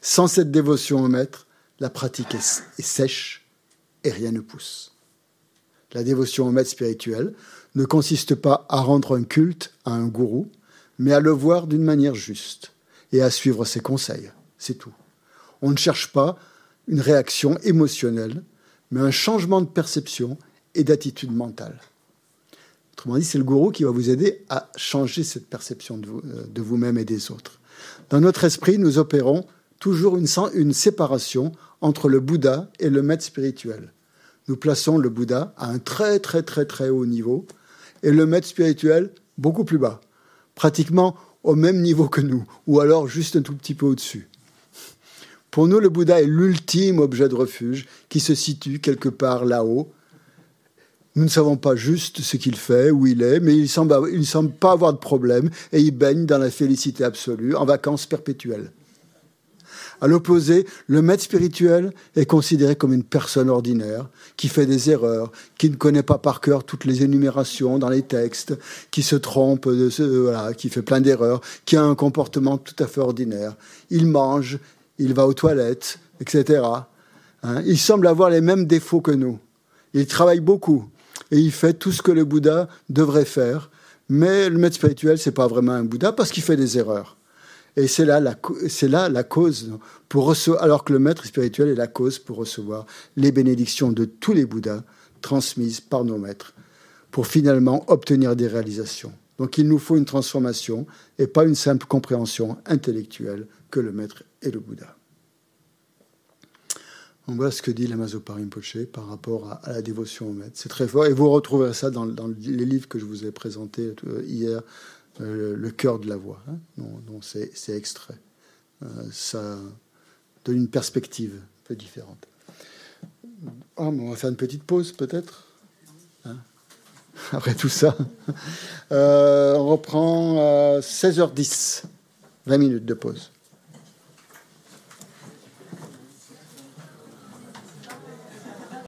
Sans cette dévotion au maître, la pratique est, sèche et rien ne pousse. La dévotion au maître spirituel ne consiste pas à rendre un culte à un gourou, mais à le voir d'une manière juste et à suivre ses conseils. C'est tout. On ne cherche pas une réaction émotionnelle, mais un changement de perception et d'attitude mentale. Autrement dit, c'est le gourou qui va vous aider à changer cette perception de, euh, vous-même et des autres. Dans notre esprit, nous opérons toujours une, séparation entre le Bouddha et le maître spirituel. Nous plaçons le Bouddha à un très très très très haut niveau et le maître spirituel beaucoup plus bas, pratiquement au même niveau que nous, ou alors juste un tout petit peu au-dessus. Pour nous, le Bouddha est l'ultime objet de refuge qui se situe quelque part là-haut. Nous ne savons pas juste ce qu'il fait, où il est, mais il ne semble, semble pas avoir de problème et il baigne dans la félicité absolue, en vacances perpétuelles. À l'opposé, le maître spirituel est considéré comme une personne ordinaire, qui fait des erreurs, qui ne connaît pas par cœur toutes les énumérations dans les textes, qui se trompe, de voilà, qui fait plein d'erreurs, qui a un comportement tout à fait ordinaire. Il mange, il va aux toilettes, etc. Hein, il semble avoir les mêmes défauts que nous. Il travaille beaucoup et il fait tout ce que le Bouddha devrait faire. Mais le maître spirituel, c'est pas vraiment un Bouddha parce qu'il fait des erreurs. Et c'est là, la, c'est là la cause, pour recevoir, alors que le maître spirituel est la cause pour recevoir les bénédictions de tous les Bouddhas transmises par nos maîtres, pour finalement obtenir des réalisations. Donc il nous faut une transformation et pas une simple compréhension intellectuelle que le maître est le Bouddha. On voit ce que dit l'Amazopa Rinpoche par rapport à, la dévotion au maître. C'est très fort et vous retrouverez ça dans, les livres que je vous ai présentés euh, hier euh, le cœur de la voix, hein, dont, c'est, extrait. Euh, ça donne une perspective un peu différente. Ah, on va faire une petite pause peut-être hein, [laughs] Après tout ça. Euh, on reprend à 16h10. 20 minutes de pause.